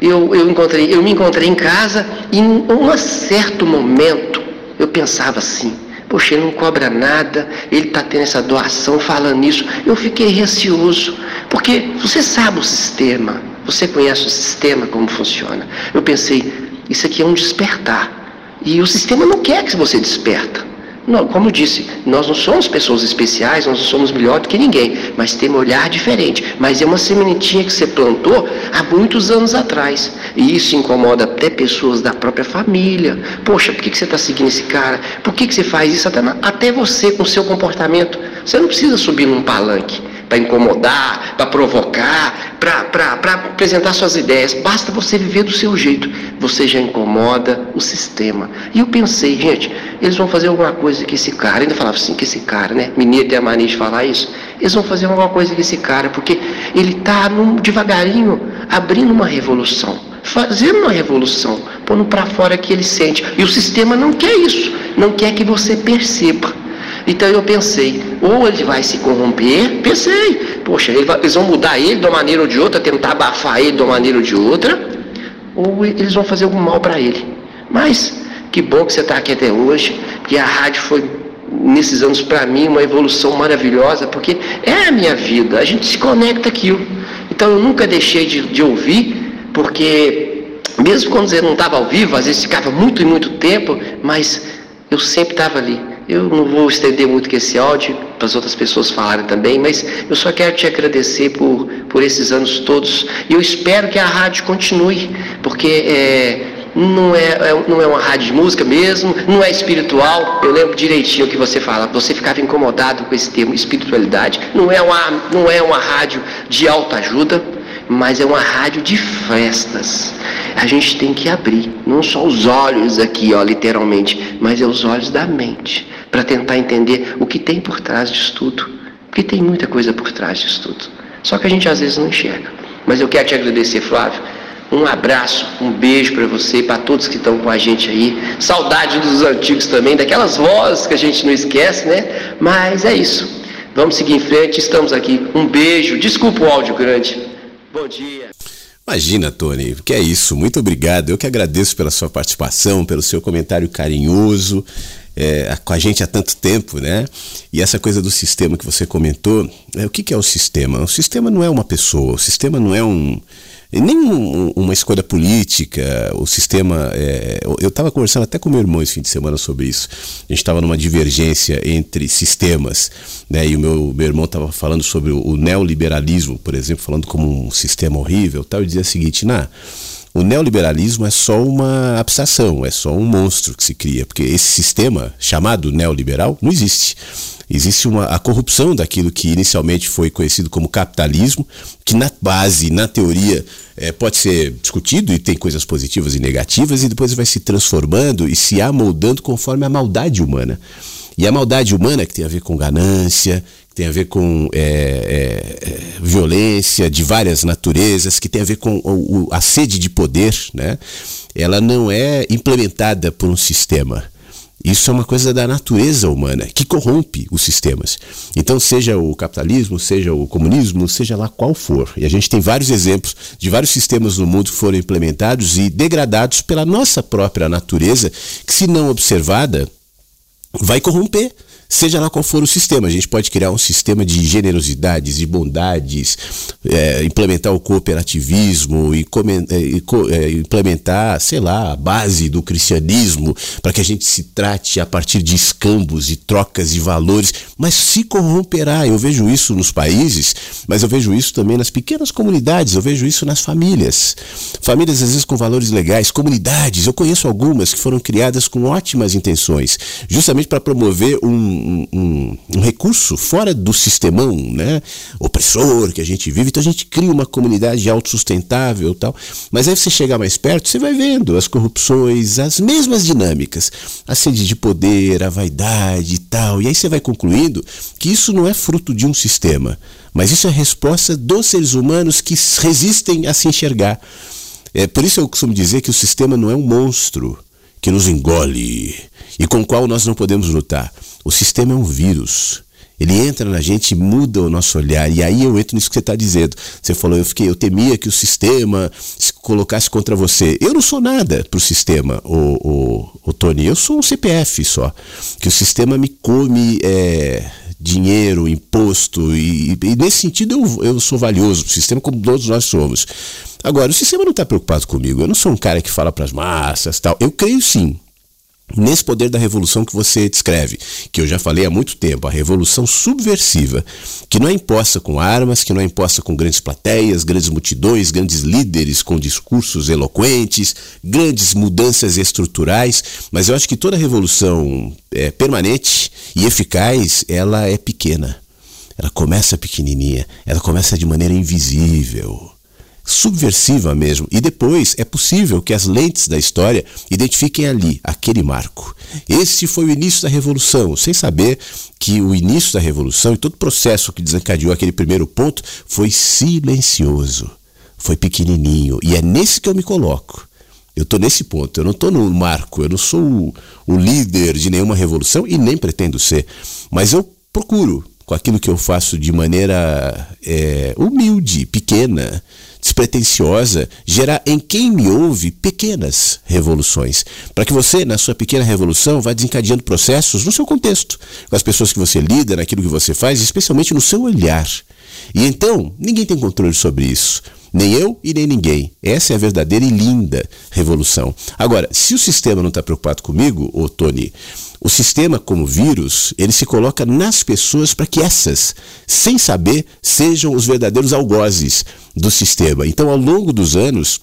eu, eu, encontrei, eu me encontrei em casa e em um certo momento eu pensava assim, poxa, ele não cobra nada, ele está tendo essa doação falando isso. Eu fiquei receoso, porque você sabe o sistema, você conhece o sistema, como funciona. Eu pensei, isso aqui é um despertar. E o sistema não quer que você desperta. Não, como eu disse, nós não somos pessoas especiais, nós não somos melhor do que ninguém, mas temos um olhar diferente. Mas é uma sementinha que você plantou há muitos anos atrás. E isso incomoda até pessoas da própria família. Poxa, por que você está seguindo esse cara? Por que você faz isso? Até, até você com seu comportamento. Você não precisa subir num palanque para incomodar, para provocar, para apresentar suas ideias. Basta você viver do seu jeito. Você já incomoda o sistema. E eu pensei, gente, eles vão fazer alguma coisa que esse cara, ainda falava assim, que esse cara, né? Mineiro tem a mania de falar isso. Eles vão fazer alguma coisa que esse cara, porque ele está devagarinho abrindo uma revolução, fazendo uma revolução, pondo para fora que ele sente. E o sistema não quer isso, não quer que você perceba. Então eu pensei, ou ele vai se corromper, pensei, poxa, eles vão mudar ele de uma maneira ou de outra, tentar abafar ele de uma maneira ou de outra, ou eles vão fazer algum mal para ele. Mas que bom que você está aqui até hoje, que a rádio foi nesses anos para mim uma evolução maravilhosa, porque é a minha vida, a gente se conecta aquilo. Então eu nunca deixei de, de ouvir, porque mesmo quando você não estava ao vivo, às vezes ficava muito e muito tempo, mas eu sempre estava ali eu não vou estender muito que esse áudio para as outras pessoas falarem também, mas eu só quero te agradecer por, por esses anos todos e eu espero que a rádio continue, porque é, não, é, é, não é uma rádio de música mesmo, não é espiritual. Eu lembro direitinho o que você fala, você ficava incomodado com esse termo espiritualidade. Não é uma, não é uma rádio de autoajuda, mas é uma rádio de festas. A gente tem que abrir, não só os olhos aqui, ó, literalmente, mas é os olhos da mente para tentar entender o que tem por trás disso tudo. Porque tem muita coisa por trás disso tudo. Só que a gente às vezes não enxerga. Mas eu quero te agradecer, Flávio. Um abraço, um beijo para você e para todos que estão com a gente aí. Saudade dos antigos também, daquelas vozes que a gente não esquece, né? Mas é isso. Vamos seguir em frente, estamos aqui. Um beijo. Desculpa o áudio grande. Bom dia. Imagina, Tony, que é isso. Muito obrigado. Eu que agradeço pela sua participação, pelo seu comentário carinhoso é, com a gente há tanto tempo, né? E essa coisa do sistema que você comentou, é, o que, que é o sistema? O sistema não é uma pessoa, o sistema não é um nem um, uma escolha política, o sistema. É, eu estava conversando até com meu irmão esse fim de semana sobre isso. A gente estava numa divergência entre sistemas, né? E o meu, meu irmão estava falando sobre o, o, neoliberalismo, por exemplo, falando como um sistema horrível, tal. E dizia o seguinte, na o neoliberalismo é só uma abstração, é só um monstro que se cria, porque esse sistema chamado neoliberal não existe. Existe uma, a corrupção daquilo que inicialmente foi conhecido como capitalismo, que na base, na teoria, é, pode ser discutido e tem coisas positivas e negativas, e depois vai se transformando e se amoldando conforme a maldade humana. E a maldade humana, que tem a ver com ganância, tem a ver com é, é, violência de várias naturezas, que tem a ver com o, a sede de poder, né? ela não é implementada por um sistema. Isso é uma coisa da natureza humana que corrompe os sistemas. Então, seja o capitalismo, seja o comunismo, seja lá qual for. E a gente tem vários exemplos de vários sistemas no mundo que foram implementados e degradados pela nossa própria natureza, que, se não observada, vai corromper seja lá qual for o sistema. A gente pode criar um sistema de generosidades, de bondades, é, implementar o cooperativismo e, é, e é, implementar, sei lá, a base do cristianismo para que a gente se trate a partir de escambos e trocas de valores, mas se corromperá. Eu vejo isso nos países, mas eu vejo isso também nas pequenas comunidades, eu vejo isso nas famílias. Famílias às vezes com valores legais, comunidades, eu conheço algumas que foram criadas com ótimas intenções, justamente para promover um um, um, recurso fora do sistemão né, opressor que a gente vive, então a gente cria uma comunidade autossustentável e tal. Mas aí você chegar mais perto, você vai vendo as corrupções, as mesmas dinâmicas, a sede de poder, a vaidade e tal. E aí você vai concluindo que isso não é fruto de um sistema, mas isso é resposta dos seres humanos que resistem a se enxergar. É, por isso eu costumo dizer que o sistema não é um monstro que nos engole e com o qual nós não podemos lutar. O sistema é um vírus. Ele entra na gente muda o nosso olhar. E aí eu entro nisso que você está dizendo. Você falou, eu fiquei, eu temia que o sistema se colocasse contra você. Eu não sou nada para o sistema, o, o, Tony. Eu sou um CPF só. Que o sistema me come é, dinheiro, imposto. E, e, nesse sentido eu, eu sou valioso para o sistema, como todos nós somos. Agora, o sistema não está preocupado comigo. Eu não sou um cara que fala para as massas tal. Eu creio sim nesse poder da revolução que você descreve, que eu já falei há muito tempo, a revolução subversiva, que não é imposta com armas, que não é imposta com grandes plateias, grandes multidões, grandes líderes com discursos eloquentes, grandes mudanças estruturais, mas eu acho que toda revolução é, permanente e eficaz, ela é pequena. Ela começa pequenininha, ela começa de maneira invisível subversiva mesmo. E depois é possível que as lentes da história identifiquem ali aquele marco. Esse foi o início da revolução, sem saber que o início da revolução e todo o processo que desencadeou aquele primeiro ponto foi silencioso, foi pequenininho. E é nesse que eu me coloco. Eu estou nesse ponto, eu não estou no marco, eu não sou o, o líder de nenhuma revolução e nem pretendo ser. Mas eu procuro, com aquilo que eu faço de maneira é, humilde, pequena, despretensiosa, gerar em quem me ouve pequenas revoluções. Para que você, na sua pequena revolução, vá desencadeando processos no seu contexto, com as pessoas que você lida, naquilo que você faz, especialmente no seu olhar. E então, ninguém tem controle sobre isso. Nem eu e nem ninguém. Essa é a verdadeira e linda revolução. Agora, se o sistema não está preocupado comigo, ô Tony, o sistema, como vírus, ele se coloca nas pessoas para que essas, sem saber, sejam os verdadeiros algozes do sistema. Então, ao longo dos anos,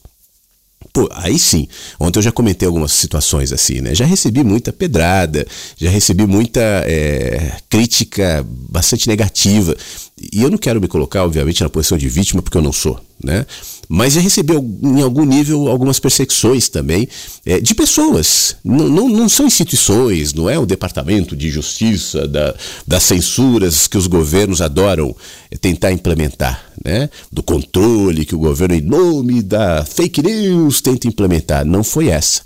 Pô, aí sim. Ontem eu já comentei algumas situações assim, né? Já recebi muita pedrada, já recebi muita é, crítica bastante negativa. E eu não quero me colocar, obviamente, na posição de vítima, porque eu não sou, né? Mas já recebi em algum nível algumas perseguições também é, de pessoas. Não, não, não, são instituições, não é o departamento de justiça, da, das censuras que os governos adoram é, tentar implementar, né? Do controle que o governo, em nome da fake news, tenta implementar. Não foi essa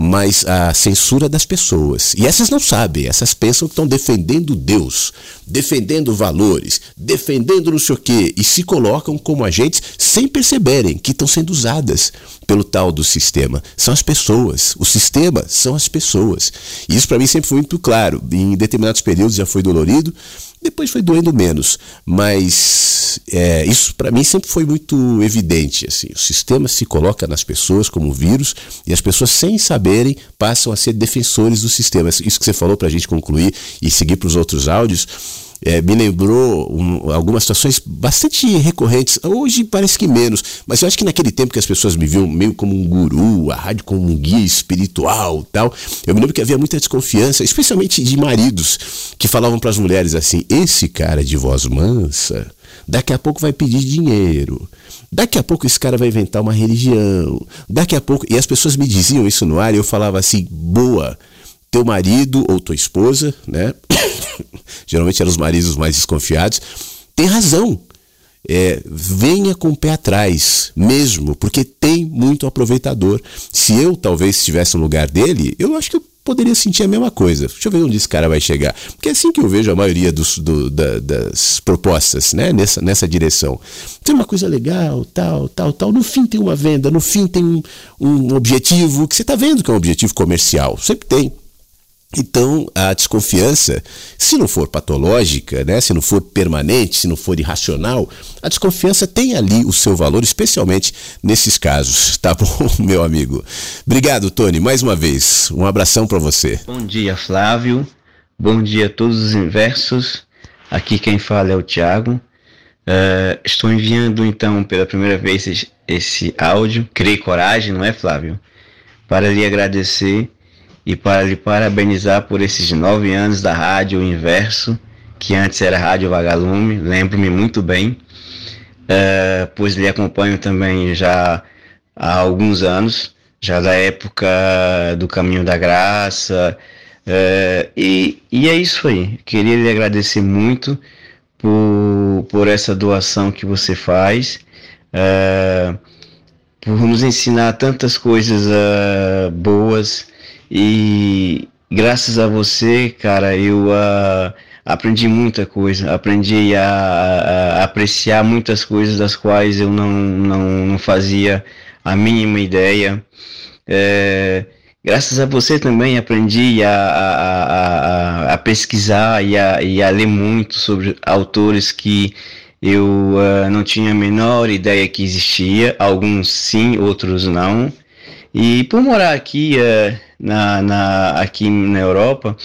mas a censura das pessoas. E essas não sabem, essas pensam que estão defendendo Deus, defendendo valores, defendendo não sei o quê, e se colocam como agentes sem perceberem que estão sendo usadas pelo tal do sistema. São as pessoas. O sistema são as pessoas. E isso para mim sempre foi muito claro. Em determinados períodos já foi dolorido, depois foi doendo menos, mas é, isso para mim sempre foi muito evidente. Assim, o sistema se coloca nas pessoas como vírus e as pessoas, sem saberem, passam a ser defensores do sistema. Isso que você falou para a gente concluir e seguir para os outros áudios é, me lembrou um, algumas situações bastante recorrentes. Hoje parece que menos, mas eu acho que naquele tempo que as pessoas me viam meio como um guru, a rádio como um guia espiritual tal, eu me lembro que havia muita desconfiança, especialmente de maridos que falavam para as mulheres assim: esse cara de voz mansa, daqui a pouco vai pedir dinheiro. Daqui a pouco esse cara vai inventar uma religião. Daqui a pouco. E as pessoas me diziam isso no ar e eu falava assim: boa, teu marido ou tua esposa, né? geralmente eram os maridos mais desconfiados, tem razão. É, venha com o pé atrás, mesmo, porque tem muito aproveitador. Se eu talvez estivesse no lugar dele, eu acho que eu poderia sentir a mesma coisa. Deixa eu ver onde esse cara vai chegar. Porque é assim que eu vejo a maioria dos, do, da, das propostas, né? Nessa, nessa direção. Tem uma coisa legal, tal, tal, tal. No fim tem uma venda, no fim tem um, um objetivo que você está vendo que é um objetivo comercial. Sempre tem. Então, a desconfiança, se não for patológica, né, se não for permanente, se não for irracional, a desconfiança tem ali o seu valor, especialmente nesses casos, tá bom, meu amigo? Obrigado, Tony, mais uma vez. Um abração para você. Bom dia, Flávio. Bom dia a todos os inversos. Aqui quem fala é o Thiago. Uh, estou enviando então pela primeira vez esse, esse áudio. Criei coragem, não é, Flávio? Para lhe agradecer e para lhe parabenizar por esses nove anos da Rádio Inverso, que antes era Rádio Vagalume, lembro-me muito bem, uh, pois lhe acompanho também já há alguns anos, já da época do Caminho da Graça, uh, e, e é isso aí. Queria lhe agradecer muito por, por essa doação que você faz. Uh, por nos ensinar tantas coisas boas e graças a você, cara, eu uh, aprendi muita coisa. Aprendi a, a, a, apreciar muitas coisas das quais eu não, não, não fazia a mínima ideia. É, graças a você também aprendi a, a, a, a pesquisar e a, e a ler muito sobre autores que eu uh, não tinha a menor ideia que existia, alguns sim, outros não. E por morar aqui uh, na, na, aqui na Europa,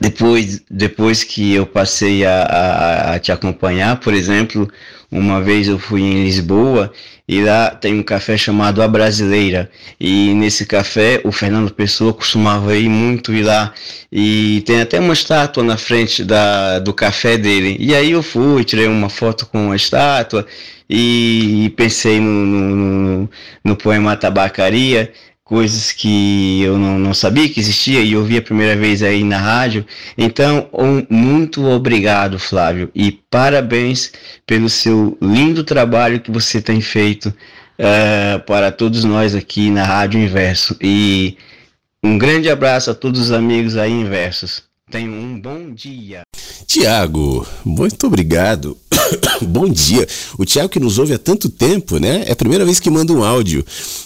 depois, depois que eu passei a, a, a, te acompanhar, por exemplo, uma vez eu fui em Lisboa e lá tem um café chamado A Brasileira. E nesse café o Fernando Pessoa costumava ir muito ir lá. E tem até uma estátua na frente da, do café dele. E aí eu fui, tirei uma foto com a estátua e, pensei no, no, no, no poema Tabacaria coisas que eu não, não sabia que existia e ouvi a primeira vez aí na rádio. Então, um, muito obrigado, Flávio, e parabéns pelo seu lindo trabalho que você tem feito uh, para todos nós aqui na Rádio Inverso. E um grande abraço a todos os amigos aí inversos. Tenham um bom dia. Tiago, muito obrigado. bom dia. O Tiago que nos ouve há tanto tempo, né? É a primeira vez que manda um áudio.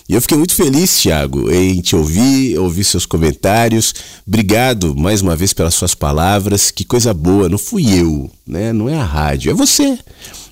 E eu fiquei muito feliz, Tiago, em te ouvir, ouvir seus comentários. Obrigado mais uma vez pelas suas palavras. Que coisa boa. Não fui eu, né? Não é a rádio, é você.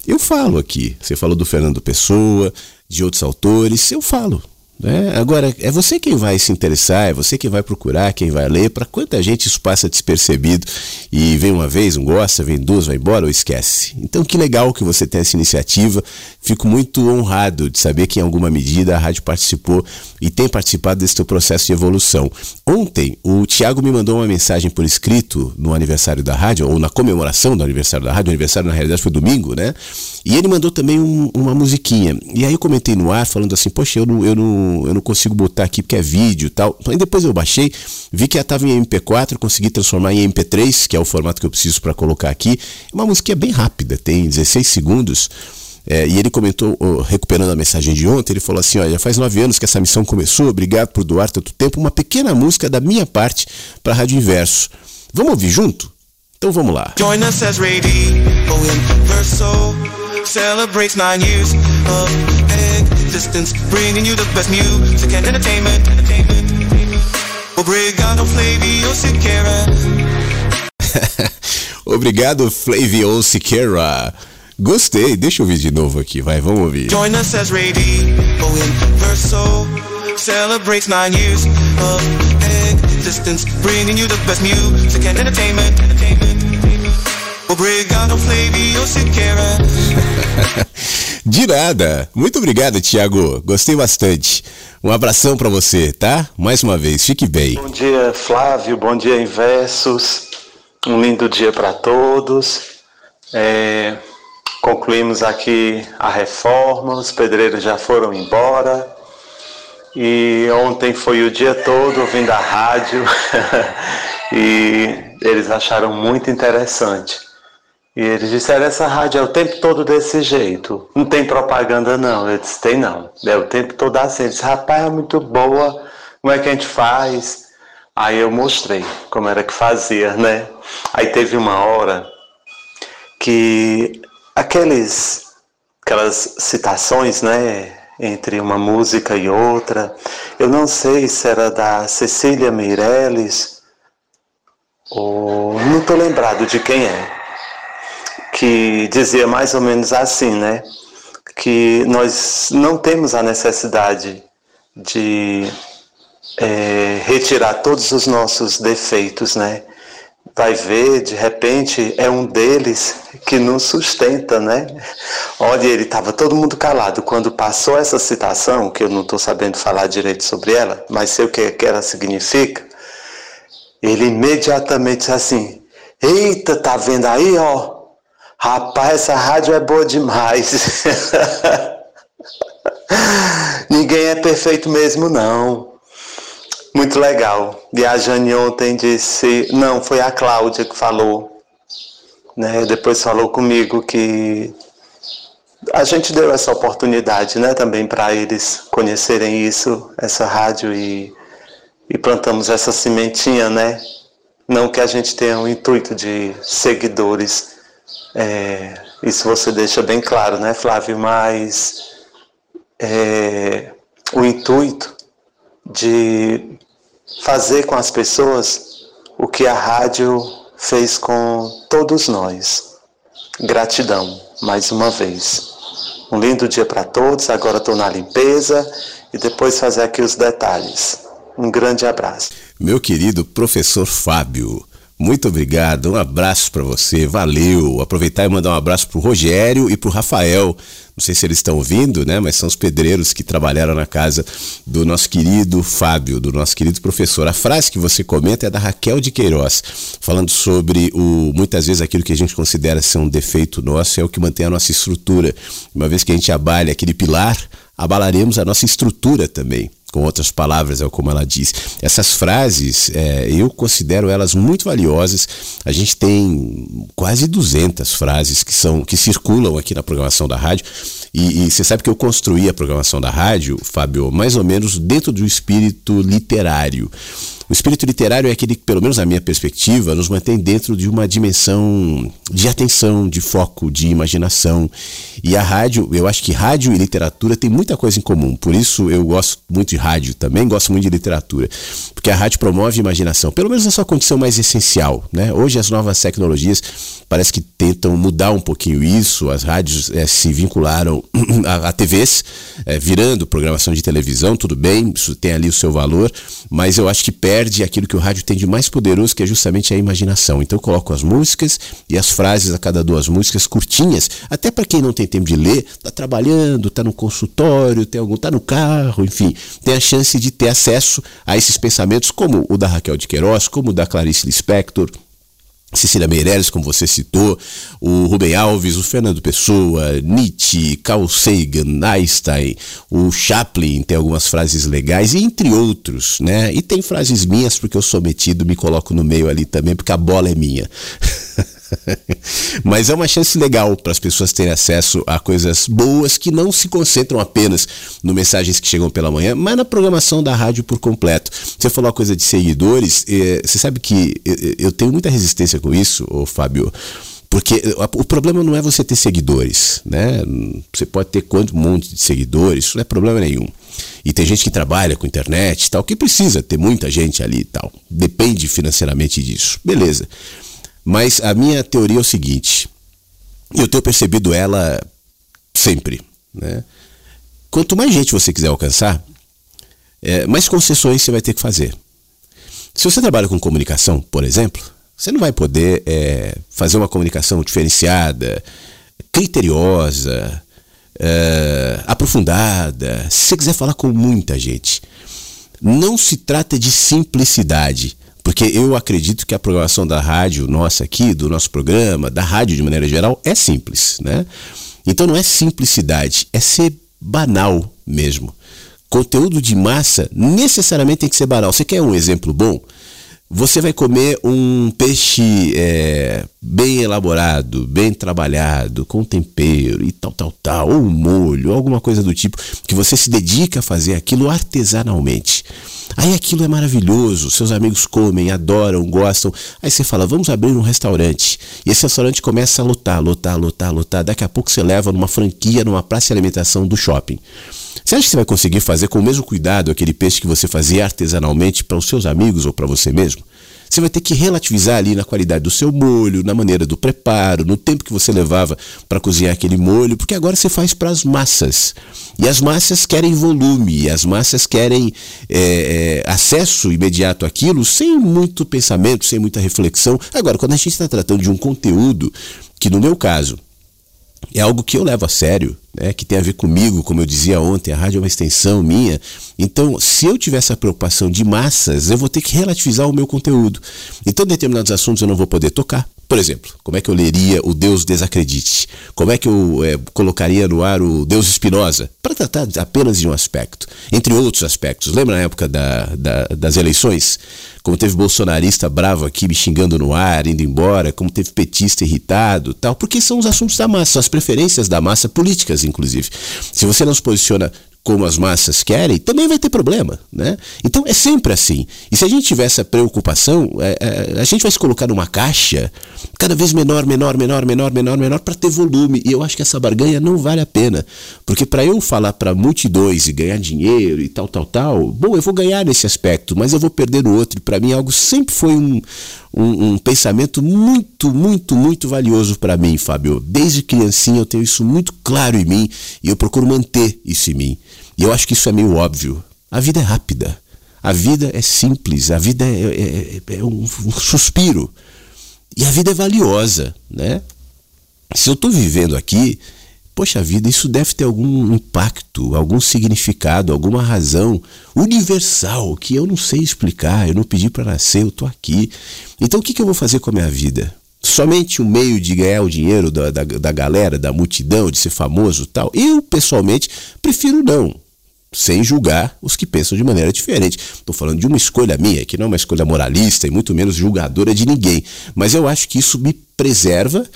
eu falo aqui. Você falou do Fernando Pessoa, de outros autores, eu falo. Né? Agora, é você quem vai se interessar, é você quem vai procurar, quem vai ler. Para quanta gente isso passa despercebido e vem uma vez, não gosta, vem duas, vai embora ou esquece. Então, que legal que você tem essa iniciativa. Fico muito honrado de saber que, em alguma medida, a rádio participou e tem participado desse teu processo de evolução. Ontem, o Tiago me mandou uma mensagem por escrito no aniversário da rádio, ou na comemoração do aniversário da rádio. O aniversário, na realidade, foi domingo, né? E ele mandou também um, uma musiquinha. E aí eu comentei no ar, falando assim: Poxa, eu não, eu não eu não consigo botar aqui porque é vídeo e tal. Aí depois eu baixei, vi que ela estava em MP4, consegui transformar em MP3, que é o formato que eu preciso para colocar aqui. É uma música bem rápida, tem 16 segundos. É, e ele comentou, recuperando a mensagem de ontem, ele falou assim: olha, faz nove anos que essa missão começou, obrigado por doar tanto tempo. Uma pequena música da minha parte para a Rádio Inverso. Vamos ouvir junto? Então vamos lá. Join us as radio celebrates nine years of existence, bringing you the best music and entertainment. Obrigado, Flavio Siqueira. Obrigado, Flavio Siqueira. Gostei, deixa eu ouvir de novo aqui, vai, vamos ouvir. Join us as Radio Universo celebrates nine years of existence, bringing you the best music and entertainment. Obrigado, Flavio Siqueira. De nada. Muito obrigado, Tiago. Gostei bastante. Um abração para você, tá? Mais uma vez, fique bem. Bom dia, Flávio. Bom dia, Inversos. Um lindo dia para todos. É, concluímos aqui a reforma, os pedreiros já foram embora. E ontem foi o dia todo ouvindo a rádio e eles acharam muito interessante. E eles disseram, essa rádio é o tempo todo desse jeito. Não tem propaganda não. Eu disse, tem não. É o tempo todo assim. Disse, rapaz, é muito boa. Como é que a gente faz? Aí eu mostrei como era que fazia, né? Aí teve uma hora que aqueles, aquelas citações, né? Entre uma música e outra. Eu não sei se era da Cecília Meirelles ou não estou lembrado de quem é que dizia mais ou menos assim, né? Que nós não temos a necessidade de é, retirar todos os nossos defeitos, né? Vai ver, de repente, é um deles que nos sustenta, né? Olha, ele estava todo mundo calado. Quando passou essa citação, que eu não estou sabendo falar direito sobre ela, mas sei o que, que ela significa, ele imediatamente disse assim: Eita, tá vendo aí, ó? Rapaz, essa rádio é boa demais. Ninguém é perfeito mesmo, não. Muito legal. E a Jane ontem disse, não, foi a Cláudia que falou, né? Depois falou comigo que a gente deu essa oportunidade, né, também para eles conhecerem isso, essa rádio e, e plantamos essa sementinha, né? Não que a gente tenha o intuito de seguidores, é, isso você deixa bem claro, né, Flávio? Mas é, o intuito de fazer com as pessoas o que a rádio fez com todos nós. Gratidão, mais uma vez. Um lindo dia para todos. Agora estou na limpeza e depois fazer aqui os detalhes. Um grande abraço. Meu querido professor Fábio. Muito obrigado, um abraço para você, valeu. Aproveitar e mandar um abraço para o Rogério e para o Rafael. Não sei se eles estão ouvindo, né? Mas são os pedreiros que trabalharam na casa do nosso querido Fábio, do nosso querido professor. A frase que você comenta é da Raquel de Queiroz, falando sobre o muitas vezes aquilo que a gente considera ser um defeito nosso é o que mantém a nossa estrutura. Uma vez que a gente abale aquele pilar, abalaremos a nossa estrutura também com outras palavras, é como ela diz. Essas frases, é, eu considero elas muito valiosas. A gente tem quase 200 frases que são que circulam aqui na programação da rádio. E, e você sabe que eu construí a programação da rádio, Fábio, mais ou menos dentro do espírito literário. O espírito literário é aquele que, pelo menos na minha perspectiva, nos mantém dentro de uma dimensão de atenção, de foco, de imaginação. E a rádio, eu acho que rádio e literatura tem muita coisa em comum. Por isso eu gosto muito de rádio também, gosto muito de literatura. Porque a rádio promove a imaginação, pelo menos na sua condição mais essencial. Né? Hoje as novas tecnologias parece que tentam mudar um pouquinho isso. As rádios é, se vincularam a, a TVs, é, virando programação de televisão, tudo bem, isso tem ali o seu valor, mas eu acho que perde aquilo que o rádio tem de mais poderoso, que é justamente a imaginação. Então eu coloco as músicas e as frases a cada duas músicas curtinhas, até para quem não tem tempo de ler, está trabalhando, está no consultório, tem algum, tá no carro, enfim, tem a chance de ter acesso a esses pensamentos como o da Raquel de Queiroz, como o da Clarice Lispector, Cecília Meirelles, como você citou, o Rubem Alves, o Fernando Pessoa, Nietzsche, Carl Sagan, Einstein, o Chaplin tem algumas frases legais, entre outros, né? E tem frases minhas, porque eu sou metido, me coloco no meio ali também, porque a bola é minha. Mas é uma chance legal para as pessoas terem acesso a coisas boas que não se concentram apenas no mensagens que chegam pela manhã, mas na programação da rádio por completo. Você falou a coisa de seguidores, eh, você sabe que eu tenho muita resistência com isso, ô Fábio. Porque o problema não é você ter seguidores, né? Você pode ter quanto um monte de seguidores, isso não é problema nenhum. E tem gente que trabalha com internet e tal, que precisa ter muita gente ali e tal. Depende financeiramente disso. Beleza. Mas a minha teoria é o seguinte: eu tenho percebido ela sempre. Né? Quanto mais gente você quiser alcançar, é, mais concessões você vai ter que fazer. Se você trabalha com comunicação, por exemplo, você não vai poder é, fazer uma comunicação diferenciada, criteriosa, é, aprofundada. Se você quiser falar com muita gente, não se trata de simplicidade. Porque eu acredito que a programação da rádio nossa aqui, do nosso programa, da rádio de maneira geral, é simples, né? Então não é simplicidade, é ser banal mesmo. Conteúdo de massa necessariamente tem que ser banal. Você quer um exemplo bom? Você vai comer um peixe é, bem elaborado, bem trabalhado, com tempero e tal, tal, tal, ou um molho, alguma coisa do tipo, que você se dedica a fazer aquilo artesanalmente. Aí aquilo é maravilhoso, seus amigos comem, adoram, gostam. Aí você fala, vamos abrir um restaurante. E esse restaurante começa a lotar, lotar, lotar, lotar. Daqui a pouco você leva numa franquia, numa praça de alimentação do shopping. Você acha que você vai conseguir fazer com o mesmo cuidado aquele peixe que você fazia artesanalmente para os seus amigos ou para você mesmo? Você vai ter que relativizar ali na qualidade do seu molho, na maneira do preparo, no tempo que você levava para cozinhar aquele molho, porque agora você faz para as massas. E as massas querem volume, as massas querem é, é, acesso imediato àquilo, sem muito pensamento, sem muita reflexão. Agora, quando a gente está tratando de um conteúdo, que no meu caso é algo que eu levo a sério, né, que tem a ver comigo, como eu dizia ontem, a rádio é uma extensão minha. Então, se eu tiver essa preocupação de massas, eu vou ter que relativizar o meu conteúdo. Então, determinados assuntos eu não vou poder tocar. Por exemplo, como é que eu leria o Deus Desacredite? Como é que eu é, colocaria no ar o Deus Espinosa? Para tratar apenas de um aspecto, entre outros aspectos. Lembra na época da, da, das eleições? Como teve bolsonarista bravo aqui me xingando no ar, indo embora, como teve petista irritado tal, porque são os assuntos da massa, as preferências da massa políticas, inclusive. Se você não se posiciona como as massas querem, também vai ter problema, né? Então é sempre assim. E se a gente tiver essa preocupação, é, é, a gente vai se colocar numa caixa cada vez menor, menor, menor, menor, menor, menor para ter volume. E eu acho que essa barganha não vale a pena, porque para eu falar para multidões e ganhar dinheiro e tal, tal, tal, bom, eu vou ganhar nesse aspecto, mas eu vou perder no outro. Para mim algo sempre foi um, um, um pensamento muito, muito, muito valioso para mim, Fábio. Desde criancinha eu tenho isso muito claro em mim e eu procuro manter isso em mim. E eu acho que isso é meio óbvio. A vida é rápida. A vida é simples. A vida é, é, é, é um, um suspiro. E a vida é valiosa, né? Se eu estou vivendo aqui, poxa vida, isso deve ter algum impacto, algum significado, alguma razão universal que eu não sei explicar, eu não pedi para nascer, eu estou aqui. Então o que, que eu vou fazer com a minha vida? Somente o meio de ganhar o dinheiro da, da, da galera, da multidão, de ser famoso tal? Eu, pessoalmente, prefiro não sem julgar os que pensam de maneira diferente. Estou falando de uma escolha minha, que não é uma escolha moralista e muito menos julgadora de ninguém. Mas eu acho que isso me preserva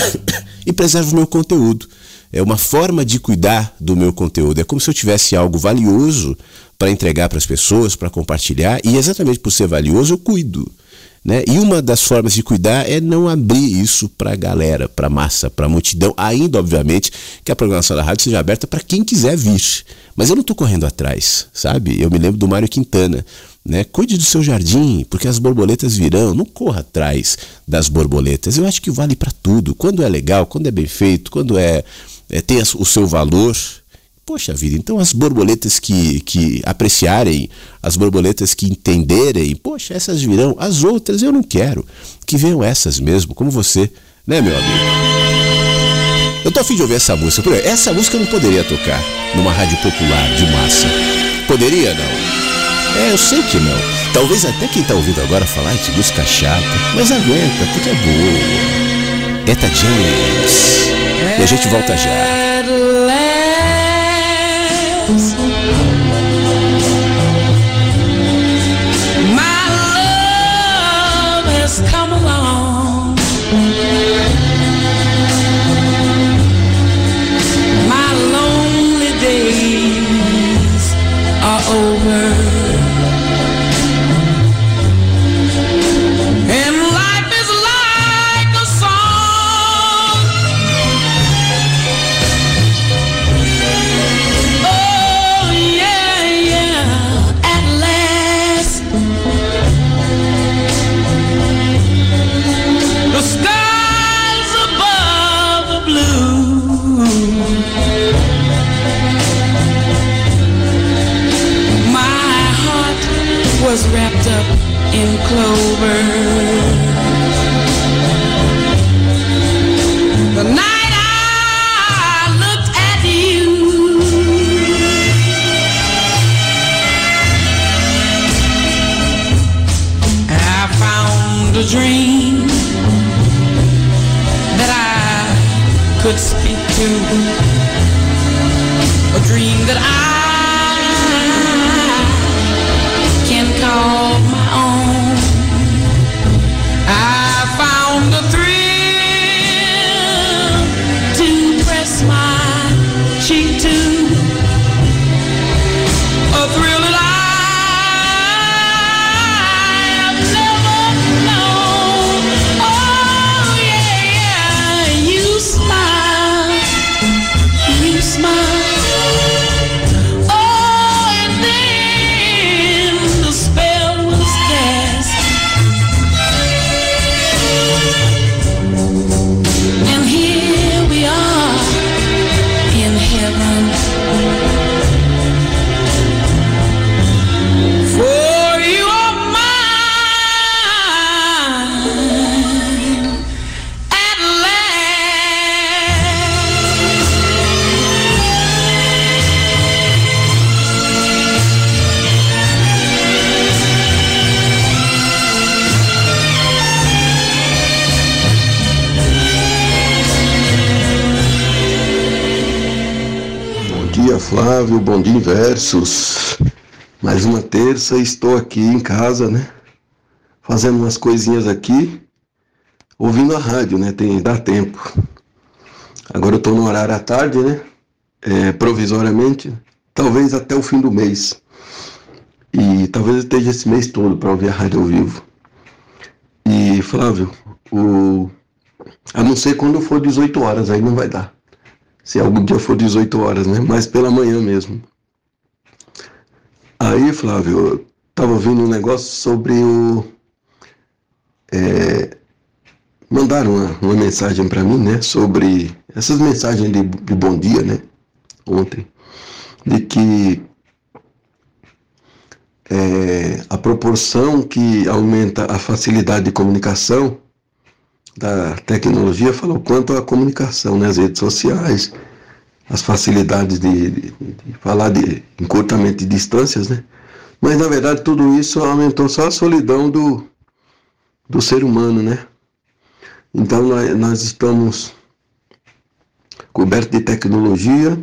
e preserva o meu conteúdo. É uma forma de cuidar do meu conteúdo. É como se eu tivesse algo valioso para entregar para as pessoas, para compartilhar, e exatamente por ser valioso eu cuido. Né? E uma das formas de cuidar é não abrir isso para a galera, para a massa, para a multidão. Ainda, obviamente, que a programação da rádio seja aberta para quem quiser vir. Mas eu não estou correndo atrás, sabe? Eu me lembro do Mário Quintana. Né? Cuide do seu jardim, porque as borboletas virão. Não corra atrás das borboletas. Eu acho que vale para tudo. Quando é legal, quando é bem feito, quando é, é tem o seu valor, Poxa vida, então as borboletas que, que apreciarem, as borboletas que entenderem, poxa, essas virão, as outras eu não quero. Que venham essas mesmo, como você, né, meu amigo? Eu tô afim de ouvir essa música. Essa música eu não poderia tocar numa rádio popular de massa. Poderia, não? É, eu sei que não. Talvez até quem tá ouvindo agora falar que música chata, mas aguenta, porque é boa. Eta James. E a gente volta já. clover. The night. a dream that I could speak to, a dream that I bom dia versos. Mais uma terça, estou aqui em casa, né? Fazendo umas coisinhas aqui, ouvindo a rádio, né? Tem, dá tempo. Agora eu estou no horário à tarde, né? É, provisoriamente, talvez até o fim do mês. E talvez eu esteja esse mês todo para ouvir a rádio ao vivo. E Flávio, o... a não ser quando for 18 horas, aí não vai dar se algum dia for 18 horas, né? Mas pela manhã mesmo. Aí, Flávio, eu tava ouvindo um negócio sobre o. É, mandaram uma, uma mensagem para mim, né? Sobre essas mensagens de, de bom dia, né? Ontem. De que é, a proporção que aumenta a facilidade de comunicação da tecnologia falou quanto à comunicação, né, as redes sociais, as facilidades de, de, de, falar de encurtamento de distâncias, né? Mas na verdade tudo isso aumentou só a solidão do, do ser humano, né? Então nós, nós estamos cobertos de tecnologia,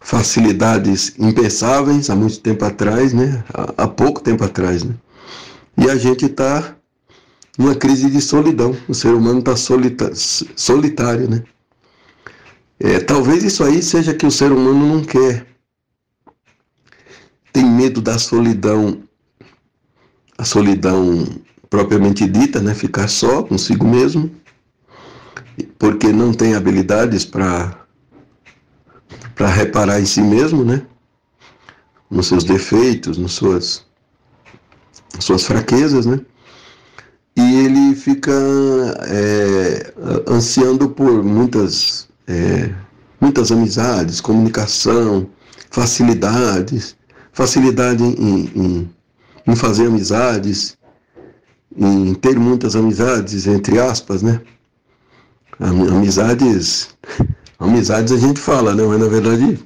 facilidades impensáveis há muito tempo atrás, né? Há, há pouco tempo atrás, né? E a gente está numa crise de solidão. O ser humano está solitário, né? É, talvez isso aí seja que o ser humano não quer. Tem medo da solidão, a solidão propriamente dita, né? Ficar só consigo mesmo, porque não tem habilidades para para reparar em si mesmo, né? Nos seus defeitos, nas suas, nas suas fraquezas, né? E ele fica é, ansiando por muitas, é, muitas amizades, comunicação, facilidades, facilidade em, em, em fazer amizades, em ter muitas amizades, entre aspas, né? Amizades, amizades a gente fala, né? Mas na verdade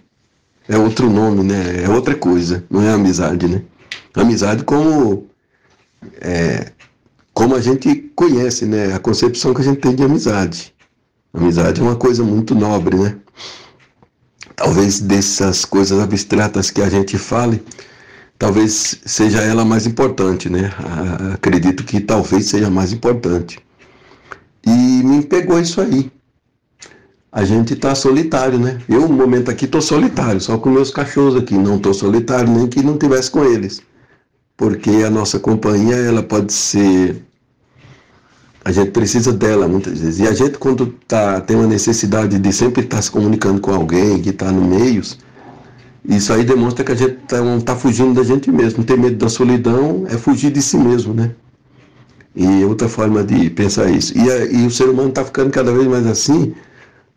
é outro nome, né? É outra coisa, não é amizade, né? Amizade como é, como a gente conhece, né? A concepção que a gente tem de amizade. Amizade é uma coisa muito nobre, né? Talvez dessas coisas abstratas que a gente fale, talvez seja ela mais importante, né? Acredito que talvez seja mais importante. E me pegou isso aí. A gente tá solitário, né? Eu, no momento aqui, tô solitário, só com meus cachorros aqui. Não tô solitário nem que não tivesse com eles. Porque a nossa companhia, ela pode ser. A gente precisa dela muitas vezes. E a gente, quando tá, tem uma necessidade de sempre estar tá se comunicando com alguém que está no meio, isso aí demonstra que a gente não está fugindo da gente mesmo. Ter medo da solidão é fugir de si mesmo, né? E outra forma de pensar isso. E, e o ser humano está ficando cada vez mais assim,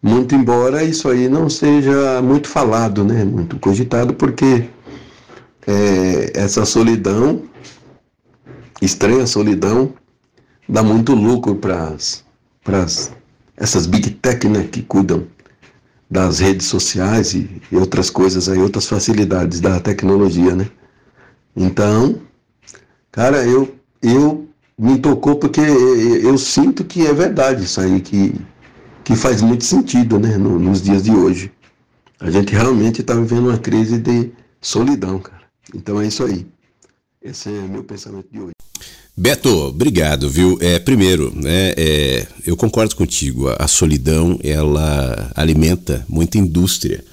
muito embora isso aí não seja muito falado, né? Muito cogitado, porque é, essa solidão, estranha solidão, dá muito lucro para essas big tech, né? Que cuidam das redes sociais e, e outras coisas aí, outras facilidades da tecnologia, né? Então, cara, eu, eu me tocou porque eu sinto que é verdade isso aí, que, que faz muito sentido, né, no, nos dias de hoje. A gente realmente está vivendo uma crise de solidão, cara. Então é isso aí. Esse é meu pensamento de hoje. Beto, obrigado, viu? É, primeiro, né, é, eu concordo contigo, a, a, solidão, ela alimenta muita indústria.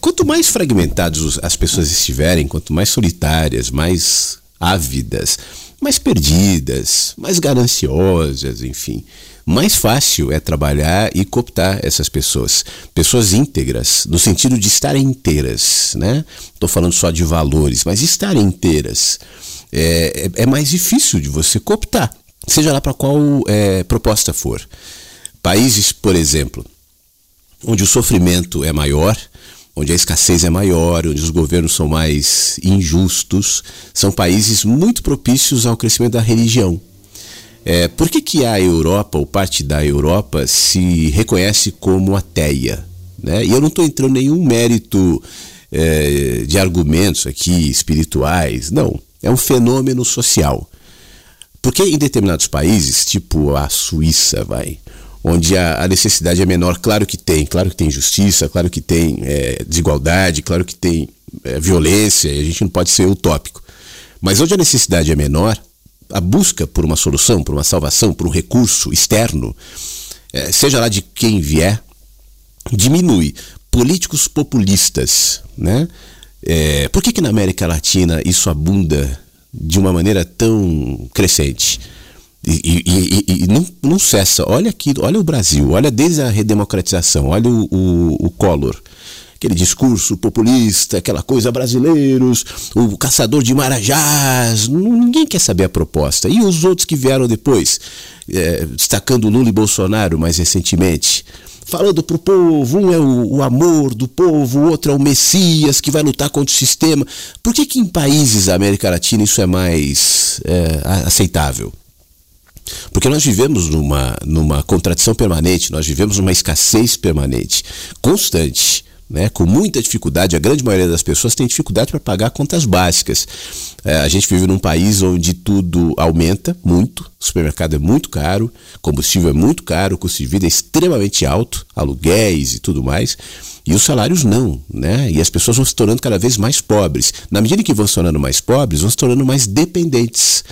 Quanto mais fragmentados as pessoas estiverem, quanto mais solitárias, mais ávidas, mais perdidas, mais gananciosas, enfim, mais fácil é trabalhar e cooptar essas pessoas. Pessoas íntegras, no sentido de estarem inteiras, né? Estou falando só de valores, mas estarem inteiras é, é, é mais difícil de você cooptar, seja lá para qual é, proposta for. Países, por exemplo, onde o sofrimento é maior, onde a escassez é maior, onde os governos são mais injustos, são países muito propícios ao crescimento da religião. É, por que, que a Europa, ou parte da Europa, se reconhece como ateia? Né? E eu não estou entrando em nenhum mérito é, de argumentos aqui espirituais, não. É um fenômeno social. Porque em determinados países, tipo a Suíça, vai, onde a, a necessidade é menor, claro que tem, claro que tem injustiça, claro que tem é, desigualdade, claro que tem é, violência, a gente não pode ser utópico. Mas onde a necessidade é menor, a busca por uma solução, por uma salvação, por um recurso externo, é, seja lá de quem vier, diminui. Políticos populistas, né? É, por que, que na América Latina isso abunda de uma maneira tão crescente? E, e, e, e não, não, cessa. Olha aqui, olha o Brasil, olha desde a redemocratização, olha o, o, o Collor. Aquele discurso populista, aquela coisa brasileiros, o caçador de marajás, ninguém quer saber a proposta. E os outros que vieram depois, é, destacando Lula e Bolsonaro mais recentemente, falando para o povo, um é o, o, amor do povo, o outro é o Messias que vai lutar contra o sistema. Por que, que em países da América Latina isso é mais é, aceitável? Porque nós vivemos numa, numa contradição permanente, nós vivemos numa escassez permanente, constante né, com muita dificuldade, a grande maioria das pessoas tem dificuldade para pagar contas básicas. É, a gente vive num país onde tudo aumenta muito, supermercado é muito caro, combustível é muito caro, o custo de vida é extremamente alto, aluguéis e tudo mais, e os salários não, né? E as pessoas vão se tornando cada vez mais pobres. Na medida que vão se tornando mais pobres, vão se tornando mais dependentes.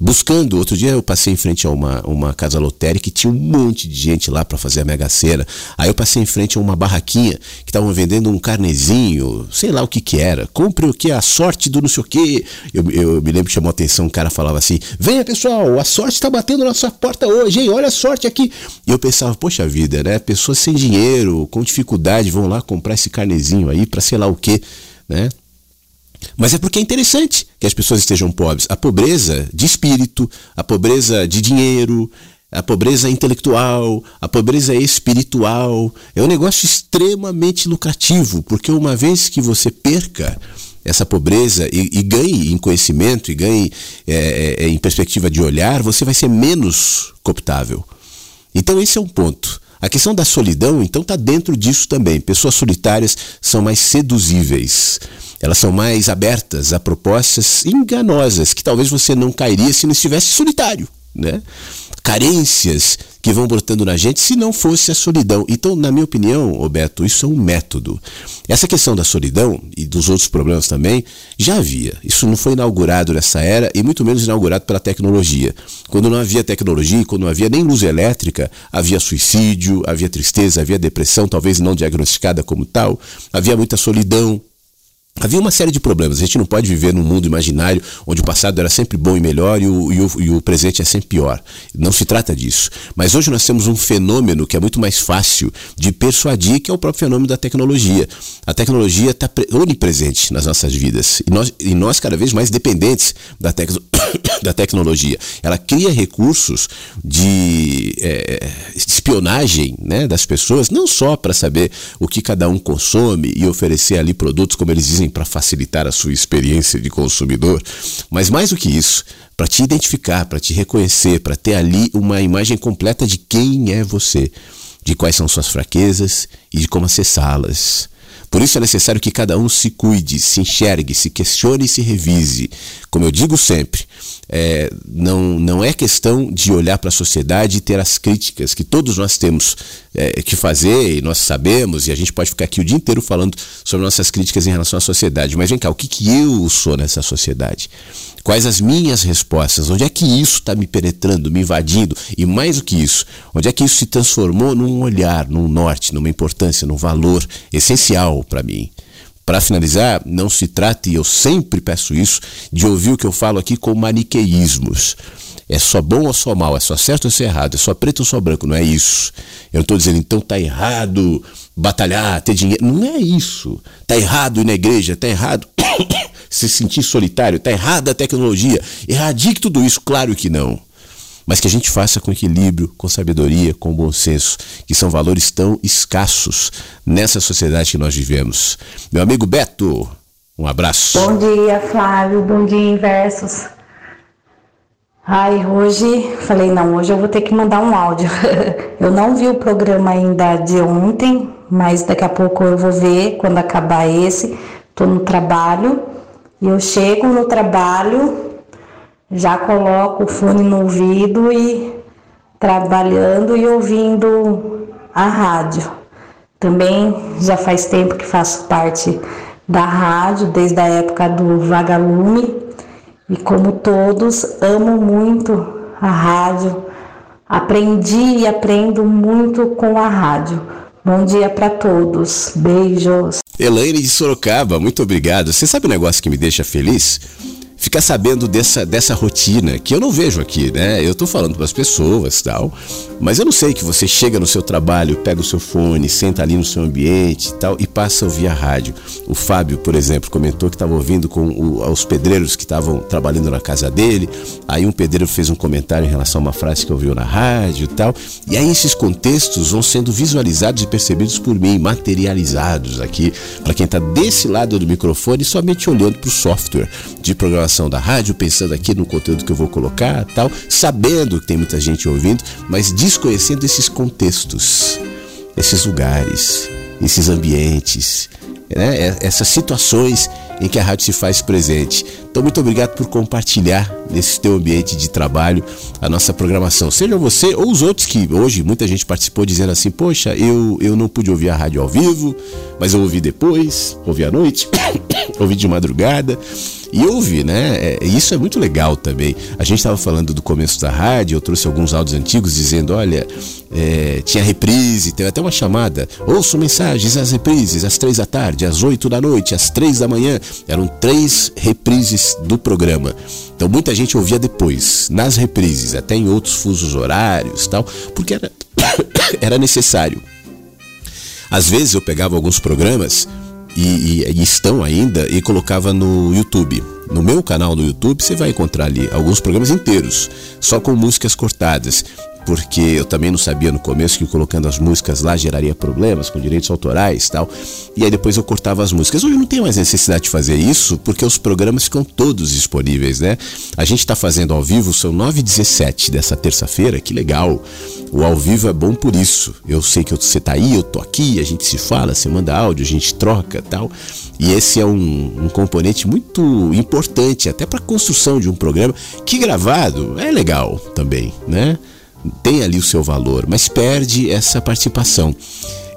Buscando. Outro dia eu passei em frente a uma, uma casa lotérica que tinha um monte de gente lá para fazer a mega cena. Aí eu passei em frente a uma barraquinha que estavam vendendo um carnezinho, sei lá o que que era. Compre o que? A sorte do não sei o que. Eu, eu me lembro que chamou a atenção, um cara falava assim: Venha pessoal, a sorte está batendo na nossa porta hoje, hein? Olha a sorte aqui. E eu pensava, poxa vida, né? Pessoas sem dinheiro, com dificuldade, vão lá comprar esse carnezinho aí para sei lá o que, né? Mas é porque é interessante que as pessoas estejam pobres. A pobreza de espírito, a pobreza de dinheiro, a pobreza intelectual, a pobreza espiritual, é um negócio extremamente lucrativo, porque uma vez que você perca essa pobreza e, e ganhe em conhecimento e ganhe é, é, em perspectiva de olhar, você vai ser menos cooptável. Então esse é um ponto. A questão da solidão, então, está dentro disso também. Pessoas solitárias são mais seduzíveis. Elas são mais abertas a propostas enganosas que talvez você não cairia se não estivesse solitário, né? Carências que vão brotando na gente se não fosse a solidão. Então, na minha opinião, Roberto, isso é um método. Essa questão da solidão e dos outros problemas também já havia. Isso não foi inaugurado nessa era e muito menos inaugurado pela tecnologia. Quando não havia tecnologia, quando não havia nem luz elétrica, havia suicídio, havia tristeza, havia depressão, talvez não diagnosticada como tal, havia muita solidão, Havia uma série de problemas. A gente não pode viver num mundo imaginário onde o passado era sempre bom e melhor e o, e o, e o presente é sempre pior. Não se trata disso. Mas hoje nós temos um fenômeno que é muito mais fácil de persuadir, que é o próprio fenômeno da tecnologia. A tecnologia está onipresente nas nossas vidas e nós, e nós cada vez mais dependentes da, tec da tecnologia. Ela cria recursos de é, espionagem né, das pessoas, não só para saber o que cada um consome e oferecer ali produtos, como eles dizem para facilitar a sua experiência de consumidor, mas mais do que isso, para te identificar, para te reconhecer, para ter ali uma imagem completa de quem é você, de quais são suas fraquezas e de como acessá-las. Por isso é necessário que cada um se cuide, se enxergue, se questione e se revise. Como eu digo sempre, é, não, não é questão de olhar para a sociedade e ter as críticas que todos nós temos é, que fazer e nós sabemos, e a gente pode ficar aqui o dia inteiro falando sobre nossas críticas em relação à sociedade. Mas vem cá, o que, que eu sou nessa sociedade? Quais as minhas respostas? Onde é que isso está me penetrando, me invadindo? E mais do que isso, onde é que isso se transformou num olhar, num norte, numa importância, num valor essencial para mim? Para finalizar, não se trata, e eu sempre peço isso, de ouvir o que eu falo aqui com maniqueísmos. É só bom ou só mal, é só certo ou só errado, é só preto ou só branco, não é isso. Eu não estou dizendo, então tá errado batalhar, ter dinheiro. Não é isso. Tá errado ir na igreja, tá errado se sentir solitário, tá errada a tecnologia. Erradique tudo isso, claro que não. Mas que a gente faça com equilíbrio, com sabedoria, com bom senso, que são valores tão escassos nessa sociedade que nós vivemos. Meu amigo Beto, um abraço. Bom dia, Flávio. Bom dia, Inversos. Ai, hoje falei, não, hoje eu vou ter que mandar um áudio. eu não vi o programa ainda de ontem, mas daqui a pouco eu vou ver quando acabar esse. Tô no trabalho e eu chego no trabalho, já coloco o fone no ouvido e trabalhando e ouvindo a rádio. Também já faz tempo que faço parte da rádio, desde a época do Vagalume e como todos, amo muito a rádio. Aprendi e aprendo muito com a rádio. Bom dia para todos. Beijos. Elaine de Sorocaba, muito obrigado. Você sabe um negócio que me deixa feliz? Ficar sabendo dessa, dessa rotina que eu não vejo aqui, né? Eu tô falando para as pessoas tal, mas eu não sei que você chega no seu trabalho, pega o seu fone, senta ali no seu ambiente e tal e passa a ouvir a rádio. O Fábio, por exemplo, comentou que estava ouvindo com o, os pedreiros que estavam trabalhando na casa dele. Aí um pedreiro fez um comentário em relação a uma frase que ouviu na rádio e tal. E aí esses contextos vão sendo visualizados e percebidos por mim, materializados aqui, para quem está desse lado do microfone, somente olhando para o software de programação da rádio, pensando aqui no conteúdo que eu vou colocar, tal, sabendo que tem muita gente ouvindo, mas desconhecendo esses contextos, esses lugares, esses ambientes, né? essas situações em que a rádio se faz presente. Então, muito obrigado por compartilhar nesse teu ambiente de trabalho a nossa programação. Seja você ou os outros que hoje muita gente participou dizendo assim: Poxa, eu, eu não pude ouvir a rádio ao vivo, mas eu ouvi depois, ouvi à noite, ouvi de madrugada. E ouve, né? É, isso é muito legal também. A gente estava falando do começo da rádio, eu trouxe alguns áudios antigos dizendo: olha, é, tinha reprise, teve até uma chamada. Ouço mensagens às reprises, às três da tarde, às oito da noite, às três da manhã. Eram três reprises do programa. Então muita gente ouvia depois, nas reprises, até em outros fusos horários tal, porque era, era necessário. Às vezes eu pegava alguns programas e, e, e, estão ainda e colocava no YouTube. No meu canal no YouTube você vai encontrar ali alguns programas inteiros, só com músicas cortadas porque eu também não sabia no começo que colocando as músicas lá geraria problemas com direitos autorais tal. E aí depois eu cortava as músicas. Hoje eu não tenho mais necessidade de fazer isso, porque os programas ficam todos disponíveis, né? A gente está fazendo ao vivo, são 9 h 17 dessa terça-feira, que legal. O ao vivo é bom por isso. Eu sei que você tá aí, eu tô aqui, a gente se fala, você manda áudio, a gente troca tal. E esse é um, um componente muito importante, até para a construção de um programa que gravado é legal também, né? Tem ali o seu valor, mas perde essa participação.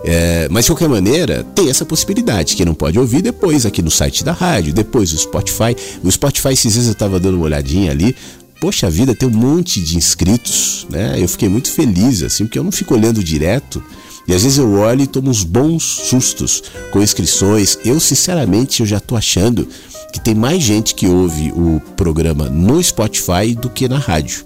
É, mas de qualquer maneira, tem essa possibilidade, que não pode ouvir depois aqui no site da rádio, depois o Spotify. O Spotify, esses dias eu estava dando uma olhadinha ali. Poxa vida, tem um monte de inscritos, né? Eu fiquei muito feliz, assim, porque eu não fico olhando direto. E às vezes eu olho e tomo uns bons sustos com inscrições. Eu, sinceramente, eu já estou achando que tem mais gente que ouve o programa no Spotify do que na rádio.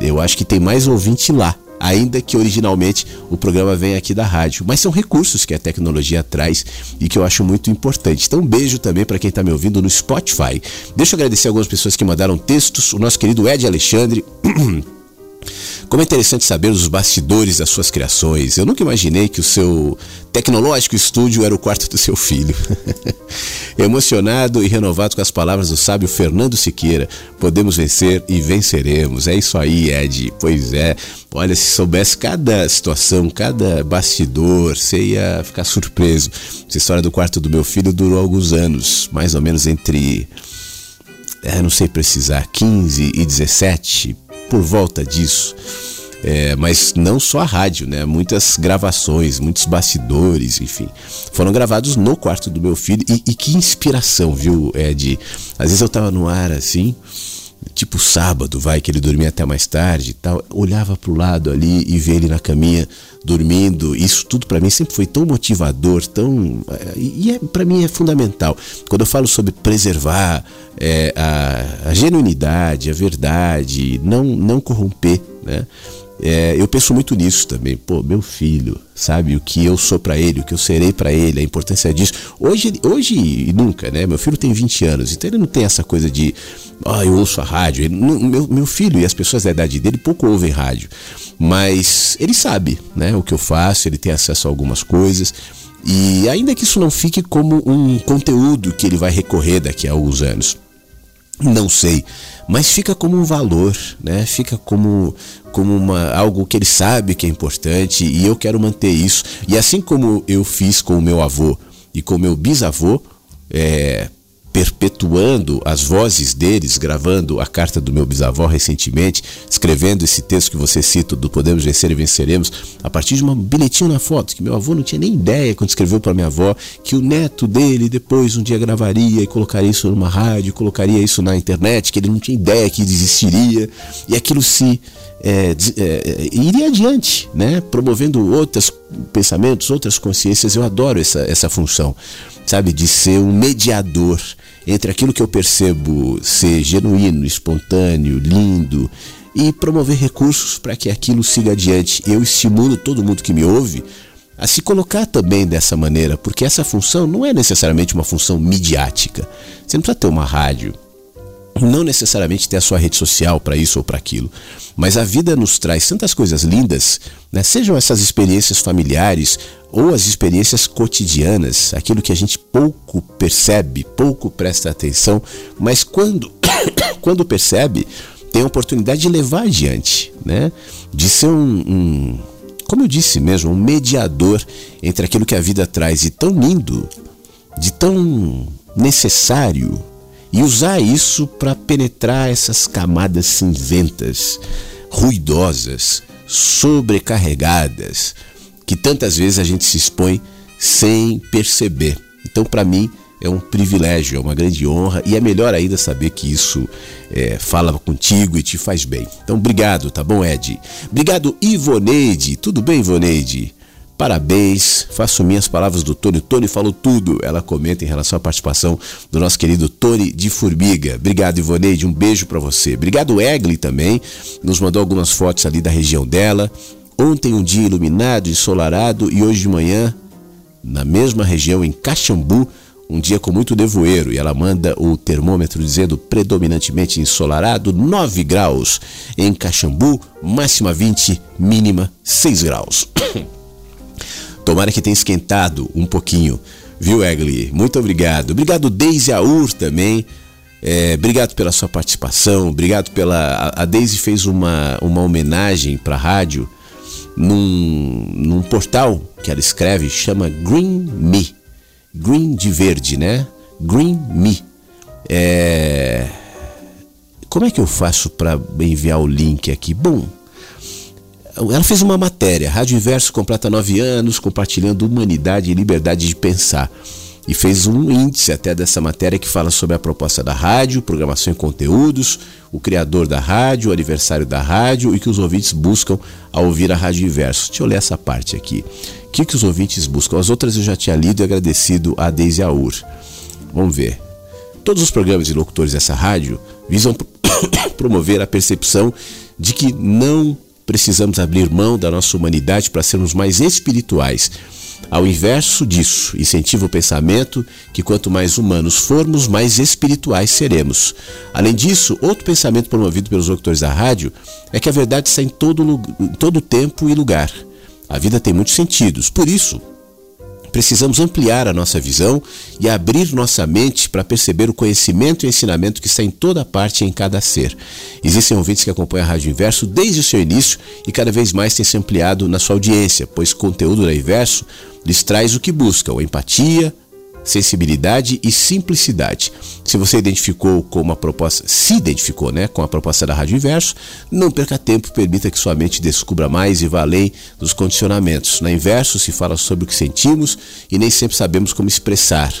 Eu acho que tem mais ouvinte lá, ainda que originalmente o programa venha aqui da rádio. Mas são recursos que a tecnologia traz e que eu acho muito importante. Então, um beijo também para quem está me ouvindo no Spotify. Deixa eu agradecer algumas pessoas que mandaram textos. O nosso querido Ed Alexandre. Como é interessante saber os bastidores das suas criações. Eu nunca imaginei que o seu tecnológico estúdio era o quarto do seu filho. Emocionado e renovado com as palavras do sábio Fernando Siqueira, podemos vencer e venceremos. É isso aí, Ed. Pois é. Olha, se soubesse cada situação, cada bastidor, você ia ficar surpreso. Essa história do quarto do meu filho durou alguns anos, mais ou menos entre. É, não sei precisar, 15 e 17 por volta disso. É, mas não só a rádio, né? Muitas gravações, muitos bastidores, enfim, foram gravados no quarto do meu filho. E, e que inspiração, viu, Ed? Às vezes eu tava no ar assim, tipo sábado, vai, que ele dormia até mais tarde e tal. Olhava pro lado ali e via ele na caminha dormindo. Isso tudo para mim sempre foi tão motivador, tão. E é, para mim é fundamental. Quando eu falo sobre preservar é, a, a, genuinidade, a verdade, não, não corromper, né? É, eu penso muito nisso também. Pô, meu filho, sabe o que eu sou para ele, o que eu serei para ele, a importância disso. Hoje, hoje e nunca, né? Meu filho tem 20 anos, então ele não tem essa coisa de, ah, eu ouço a rádio. Ele, meu, meu filho e as pessoas da idade dele pouco ouvem rádio, mas ele sabe, né? O que eu faço, ele tem acesso a algumas coisas. E ainda que isso não fique como um conteúdo que ele vai recorrer daqui a alguns anos, não sei, mas fica como um valor, né? Fica como como uma algo que ele sabe que é importante e eu quero manter isso. E assim como eu fiz com o meu avô e com o meu bisavô, é, perpetuando as vozes deles, gravando a carta do meu bisavó recentemente, escrevendo esse texto que você cita do Podemos Vencer e Venceremos, a partir de um bilhetinho na foto, que meu avô não tinha nem ideia quando escreveu para minha avó, que o neto dele depois um dia gravaria e colocaria isso numa rádio, colocaria isso na internet, que ele não tinha ideia que existiria, e aquilo se é, é, iria adiante, né? promovendo outros pensamentos, outras consciências. Eu adoro essa, essa função, sabe, de ser um mediador entre aquilo que eu percebo ser genuíno, espontâneo, lindo e promover recursos para que aquilo siga adiante. Eu estimulo todo mundo que me ouve a se colocar também dessa maneira, porque essa função não é necessariamente uma função midiática. Você não precisa ter uma rádio, não necessariamente ter a sua rede social para isso ou para aquilo, mas a vida nos traz tantas coisas lindas, né? sejam essas experiências familiares ou as experiências cotidianas, aquilo que a gente pouco percebe, pouco presta atenção, mas quando, quando percebe, tem a oportunidade de levar adiante, né? de ser um, um, como eu disse mesmo, um mediador entre aquilo que a vida traz de tão lindo, de tão necessário e usar isso para penetrar essas camadas cinzentas, ruidosas, sobrecarregadas, que tantas vezes a gente se expõe sem perceber. Então, para mim, é um privilégio, é uma grande honra e é melhor ainda saber que isso é, fala contigo e te faz bem. Então, obrigado, tá bom, Ed? Obrigado, Ivoneide. Tudo bem, Ivoneide? Parabéns, faço minhas palavras do Tony. O Tony falou tudo. Ela comenta em relação à participação do nosso querido Tony de Formiga. Obrigado, Ivoneide. Um beijo para você. Obrigado, Egli também. Nos mandou algumas fotos ali da região dela. Ontem um dia iluminado, ensolarado e hoje de manhã, na mesma região, em Caxambu, um dia com muito nevoeiro. E ela manda o termômetro dizendo predominantemente ensolarado, 9 graus em Caxambu, máxima 20, mínima 6 graus. Tomara que tenha esquentado um pouquinho, viu, Egli? Muito obrigado. Obrigado, Deise Aur também. É, obrigado pela sua participação. Obrigado pela. A, Deise fez uma, uma homenagem para a rádio num, num portal que ela escreve, chama Green Me. Green de verde, né? Green Me. É... Como é que eu faço para enviar o link aqui? Bom, ela fez uma matéria, Rádio Inverso completa nove anos, compartilhando humanidade e liberdade de pensar. E fez um índice até dessa matéria que fala sobre a proposta da rádio, programação e conteúdos, o criador da rádio, o aniversário da rádio e que os ouvintes buscam ao ouvir a Rádio Inverso. Deixa eu ler essa parte aqui. O que, que os ouvintes buscam? As outras eu já tinha lido e agradecido a Deise Aur. Vamos ver. Todos os programas e locutores dessa rádio visam promover a percepção de que não precisamos abrir mão da nossa humanidade para sermos mais espirituais. Ao inverso disso, incentiva o pensamento que quanto mais humanos formos, mais espirituais seremos. Além disso, outro pensamento promovido pelos locutores da rádio é que a verdade está em todo, em todo tempo e lugar. A vida tem muitos sentidos, por isso, Precisamos ampliar a nossa visão e abrir nossa mente para perceber o conhecimento e ensinamento que está em toda parte e em cada ser. Existem ouvintes que acompanham a Rádio Inverso desde o seu início e cada vez mais tem se ampliado na sua audiência, pois o conteúdo da Inverso lhes traz o que buscam: empatia, sensibilidade e simplicidade. Se você identificou com uma proposta, se identificou, né, com a proposta da Rádio Inverso, não perca tempo, permita que sua mente descubra mais e vá além dos condicionamentos. Na Inverso se fala sobre o que sentimos e nem sempre sabemos como expressar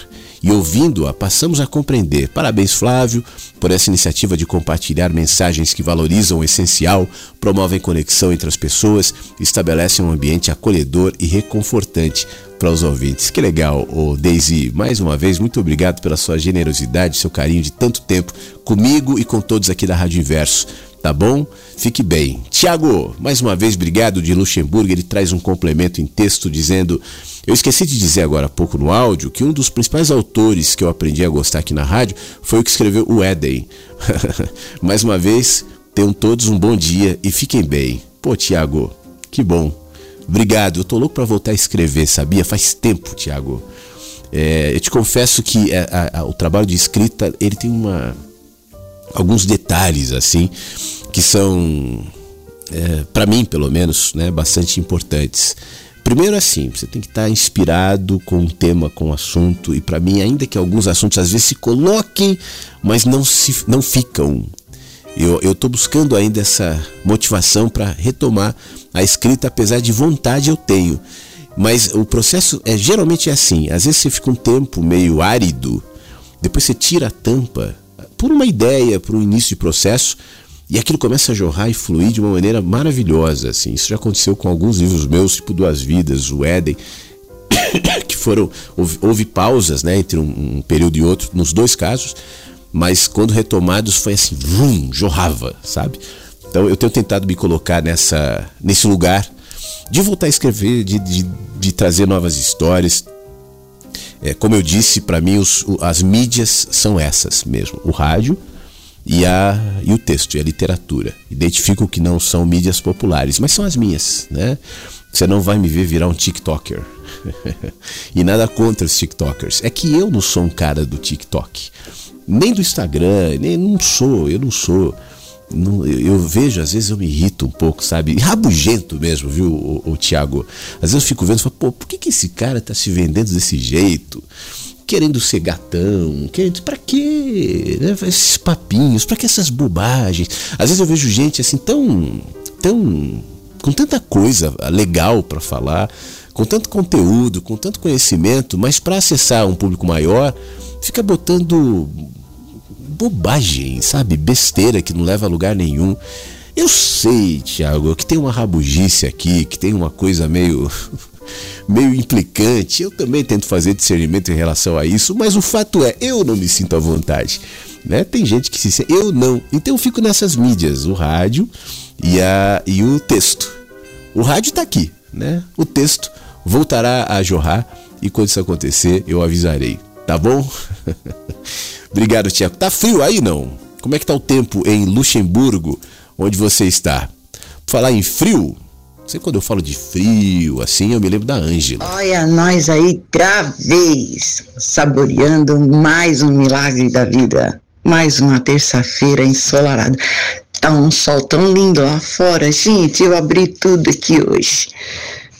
e ouvindo-a, passamos a compreender. Parabéns, Flávio, por essa iniciativa de compartilhar mensagens que valorizam o essencial, promovem conexão entre as pessoas, estabelecem um ambiente acolhedor e reconfortante para os ouvintes. Que legal, ô Daisy. Mais uma vez, muito obrigado pela sua generosidade, seu carinho de tanto tempo comigo e com todos aqui da Rádio Inverso. Tá bom? Fique bem. Tiago, mais uma vez, obrigado de Luxemburgo. Ele traz um complemento em texto dizendo: Eu esqueci de dizer agora há pouco no áudio que um dos principais autores que eu aprendi a gostar aqui na rádio foi o que escreveu o Éden. mais uma vez, tenham todos um bom dia e fiquem bem. Pô, Tiago, que bom. Obrigado. Eu tô louco para voltar a escrever, sabia? Faz tempo, Tiago. É, eu te confesso que a, a, a, o trabalho de escrita ele tem uma alguns detalhes assim que são é, para mim pelo menos né, bastante importantes primeiro assim você tem que estar inspirado com um tema com um assunto e para mim ainda que alguns assuntos às vezes se coloquem mas não se não ficam eu estou buscando ainda essa motivação para retomar a escrita, apesar de vontade eu tenho. Mas o processo é geralmente é assim. Às vezes você fica um tempo meio árido, depois você tira a tampa por uma ideia, por um início de processo, e aquilo começa a jorrar e fluir de uma maneira maravilhosa. Assim. Isso já aconteceu com alguns livros meus, tipo Duas Vidas, o Éden, que foram. Houve, houve pausas né, entre um, um período e outro, nos dois casos, mas quando retomados foi assim, vum, jorrava, sabe? Então eu tenho tentado me colocar nessa, nesse lugar de voltar a escrever, de, de, de trazer novas histórias. É, como eu disse, para mim os, as mídias são essas mesmo: o rádio e, a, e o texto, e a literatura. Identifico que não são mídias populares, mas são as minhas. Né? Você não vai me ver virar um TikToker. e nada contra os TikTokers. É que eu não sou um cara do TikTok nem do Instagram, nem não sou, eu não sou. Não, eu, eu, vejo, às vezes eu me irrito um pouco, sabe? Rabugento mesmo, viu, o, o Tiago? Às vezes eu fico vendo e falo, pô, por que, que esse cara tá se vendendo desse jeito? Querendo ser gatão, querendo. Pra quê? Né? Esses papinhos, pra que essas bobagens? Às vezes eu vejo gente assim tão. tão. com tanta coisa legal para falar, com tanto conteúdo, com tanto conhecimento, mas para acessar um público maior, fica botando bobagem, sabe? Besteira que não leva a lugar nenhum. Eu sei, Thiago, que tem uma rabugice aqui, que tem uma coisa meio meio implicante. Eu também tento fazer discernimento em relação a isso, mas o fato é, eu não me sinto à vontade. Né? Tem gente que se eu não. Então eu fico nessas mídias, o rádio e, a, e o texto. O rádio está aqui, né? O texto voltará a jorrar e quando isso acontecer, eu avisarei, tá bom? Obrigado, Tiago. Tá frio aí não? Como é que tá o tempo em Luxemburgo, onde você está? Falar em frio, Sempre quando eu falo de frio, assim, eu me lembro da Ângela. Olha, nós aí outra vez, saboreando mais um milagre da vida. Mais uma terça-feira ensolarada. Tá um sol tão lindo lá fora. Gente, eu abri tudo aqui hoje.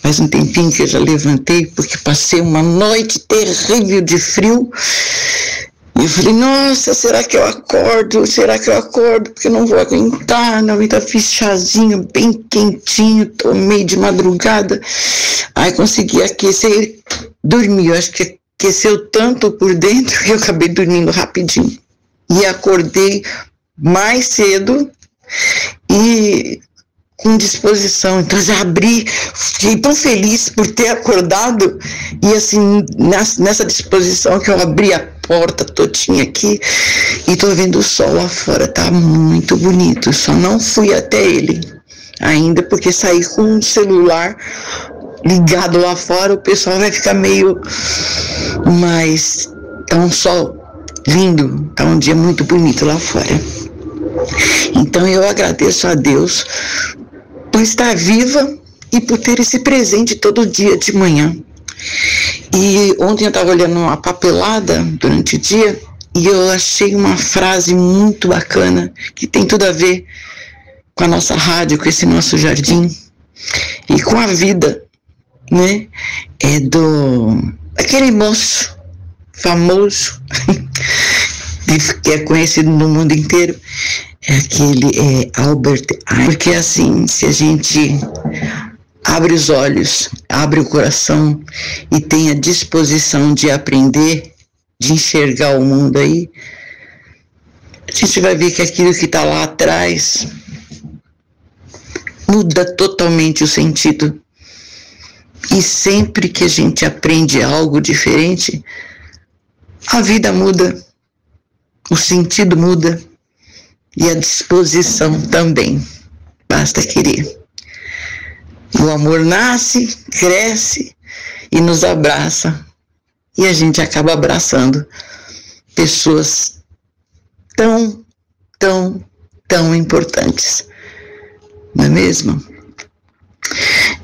Faz um tempinho que eu já levantei, porque passei uma noite terrível de frio. E eu falei, nossa, será que eu acordo? Será que eu acordo? Porque eu não vou aguentar. Não, então fiz chazinho bem quentinho, tomei de madrugada. Aí consegui aquecer, dormi. Eu acho que aqueceu tanto por dentro que eu acabei dormindo rapidinho. E acordei mais cedo e com disposição. Então já abri, fiquei tão feliz por ter acordado e assim, nessa disposição que eu abri a porta todinha aqui e tô vendo o sol lá fora, tá muito bonito. Só não fui até ele ainda porque saí com o celular ligado lá fora, o pessoal vai ficar meio mas tá um sol lindo, tá um dia muito bonito lá fora. Então eu agradeço a Deus por estar viva e por ter esse presente todo dia de manhã. E ontem eu estava olhando uma papelada durante o dia e eu achei uma frase muito bacana que tem tudo a ver com a nossa rádio, com esse nosso jardim e com a vida, né? É do aquele moço famoso que é conhecido no mundo inteiro, é aquele é Albert Einstein, porque assim, se a gente abre os olhos, abre o coração e tem a disposição de aprender, de enxergar o mundo aí, a gente vai ver que aquilo que está lá atrás muda totalmente o sentido. E sempre que a gente aprende algo diferente, a vida muda, o sentido muda e a disposição também. Basta querer. O amor nasce, cresce e nos abraça. E a gente acaba abraçando pessoas tão, tão, tão importantes. Não é mesmo?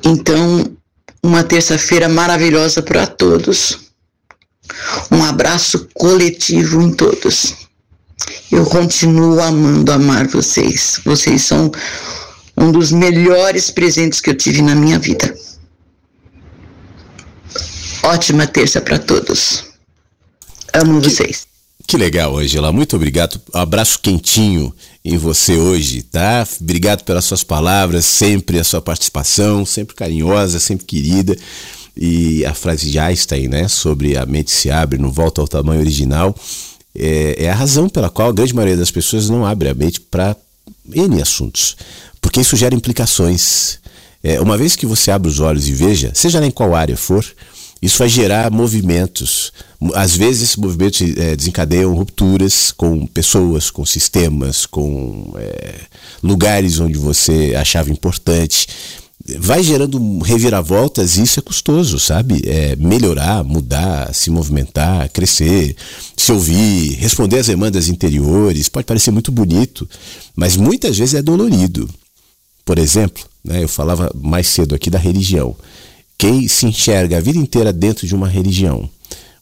Então, uma terça-feira maravilhosa para todos. Um abraço coletivo em todos. Eu continuo amando amar vocês. Vocês são um dos melhores presentes que eu tive na minha vida. Ótima terça para todos. Amo que, vocês. Que legal, Angela. Muito obrigado. Um abraço quentinho em você hoje, tá? Obrigado pelas suas palavras, sempre a sua participação, sempre carinhosa, sempre querida. E a frase de Einstein, né, sobre a mente se abre, não volta ao tamanho original, é, é a razão pela qual a grande maioria das pessoas não abre a mente para N assuntos porque isso gera implicações. É, uma vez que você abre os olhos e veja, seja lá em qual área for, isso vai gerar movimentos. Às vezes esses movimentos é, desencadeiam rupturas com pessoas, com sistemas, com é, lugares onde você achava importante. Vai gerando reviravoltas e isso é custoso, sabe? É melhorar, mudar, se movimentar, crescer, se ouvir, responder às demandas interiores. Pode parecer muito bonito, mas muitas vezes é dolorido. Por exemplo, né, eu falava mais cedo aqui da religião. Quem se enxerga a vida inteira dentro de uma religião,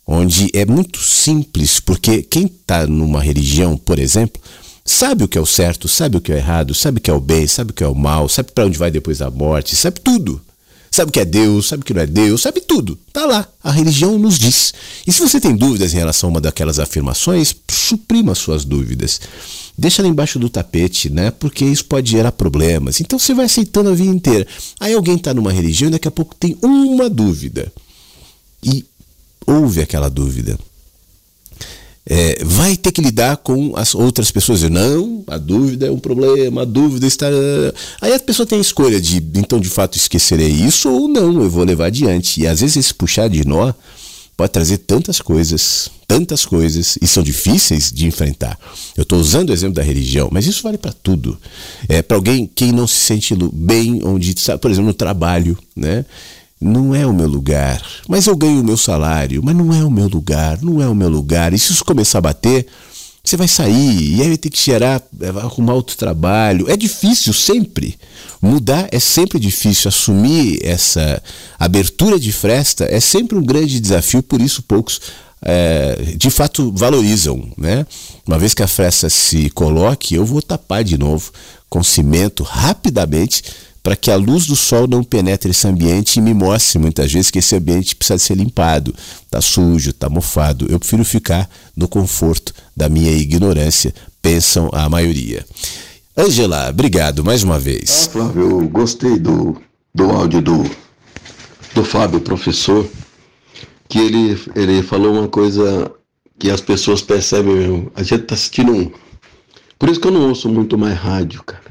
onde é muito simples, porque quem está numa religião, por exemplo, sabe o que é o certo, sabe o que é o errado, sabe o que é o bem, sabe o que é o mal, sabe para onde vai depois da morte, sabe tudo. sabe o que é Deus, sabe o que não é Deus, sabe tudo. Tá lá. A religião nos diz. E se você tem dúvidas em relação a uma daquelas afirmações, suprima suas dúvidas. Deixa ela embaixo do tapete, né? Porque isso pode gerar problemas. Então você vai aceitando a vida inteira. Aí alguém está numa religião e daqui a pouco tem uma dúvida. E ouve aquela dúvida é, vai ter que lidar com as outras pessoas. Não, a dúvida é um problema, a dúvida está. Aí a pessoa tem a escolha de, então, de fato, esquecerei isso ou não, eu vou levar adiante. E às vezes esse puxar de nó pode trazer tantas coisas, tantas coisas, e são difíceis de enfrentar. Eu estou usando o exemplo da religião, mas isso vale para tudo. É, para alguém que não se sente bem, onde, por exemplo, no trabalho, né? Não é o meu lugar. Mas eu ganho o meu salário, mas não é o meu lugar, não é o meu lugar. E se isso começar a bater, você vai sair e aí vai ter que gerar, arrumar outro trabalho. É difícil sempre. Mudar é sempre difícil. Assumir essa abertura de fresta é sempre um grande desafio, por isso poucos é, de fato valorizam. Né? Uma vez que a fresta se coloque, eu vou tapar de novo com cimento rapidamente para que a luz do sol não penetre esse ambiente e me mostre muitas vezes que esse ambiente precisa ser limpado, está sujo, está mofado. Eu prefiro ficar no conforto da minha ignorância, pensam a maioria. Angela, obrigado mais uma vez. Ah, Flávio, gostei do, do áudio do, do Fábio, professor, que ele, ele falou uma coisa que as pessoas percebem, a gente está assistindo um. Por isso que eu não ouço muito mais rádio, cara.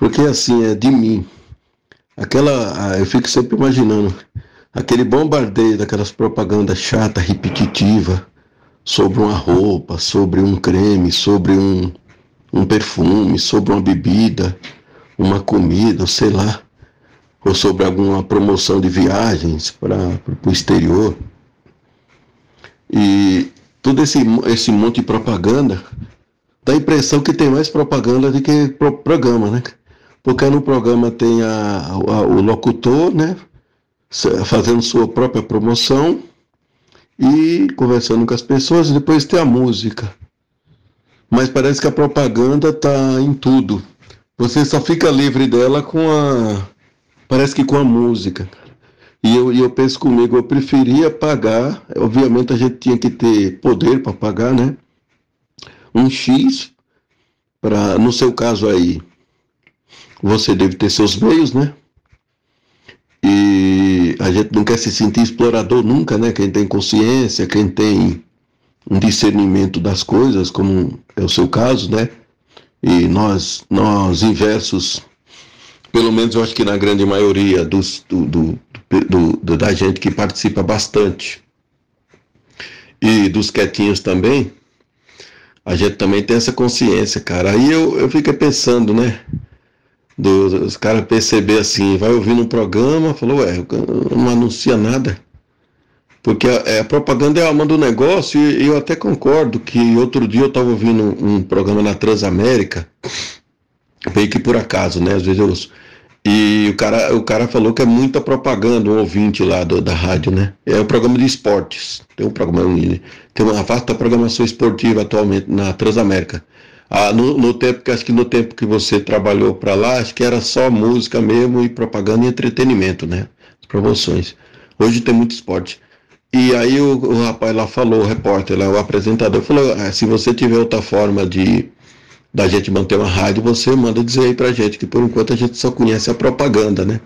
Porque assim, é de mim. Aquela. Eu fico sempre imaginando aquele bombardeio daquelas propagandas chata, repetitiva, sobre uma roupa, sobre um creme, sobre um, um perfume, sobre uma bebida, uma comida, sei lá, ou sobre alguma promoção de viagens para o exterior. E todo esse, esse monte de propaganda dá a impressão que tem mais propaganda do que pro programa, né? Porque no programa tem a, a, o locutor, né, fazendo sua própria promoção e conversando com as pessoas, depois tem a música. Mas parece que a propaganda está em tudo. Você só fica livre dela com a. Parece que com a música. E eu, eu penso comigo, eu preferia pagar, obviamente a gente tinha que ter poder para pagar, né? Um X, para, no seu caso aí, você deve ter seus meios, né? E a gente não quer se sentir explorador nunca, né? Quem tem consciência, quem tem um discernimento das coisas, como é o seu caso, né? E nós, nós inversos, pelo menos eu acho que na grande maioria dos, do, do, do, do da gente que participa bastante, e dos quietinhos também, a gente também tem essa consciência, cara. Aí eu, eu fico pensando, né? Dos caras perceber assim, vai ouvindo um programa, falou, ué, não anuncia nada. Porque a, é, a propaganda é a alma do negócio e, eu até concordo que outro dia eu estava ouvindo um, um, programa na Transamérica, meio que por acaso, né? Às vezes eu e o cara, o cara falou que é muita propaganda, um ouvinte lá do, da rádio, né? É um programa de esportes. Tem um programa, tem uma vasta programação esportiva atualmente na Transamérica. Ah, no, no, tempo que acho que no tempo que você trabalhou para lá, acho que era só música mesmo e propaganda e entretenimento, né? As promoções. Hoje tem muito esporte. E aí o, o rapaz lá falou, o repórter lá, o apresentador, falou: ah, se você tiver outra forma de da gente manter uma rádio, você manda dizer aí pra gente, que por enquanto a gente só conhece a propaganda, né?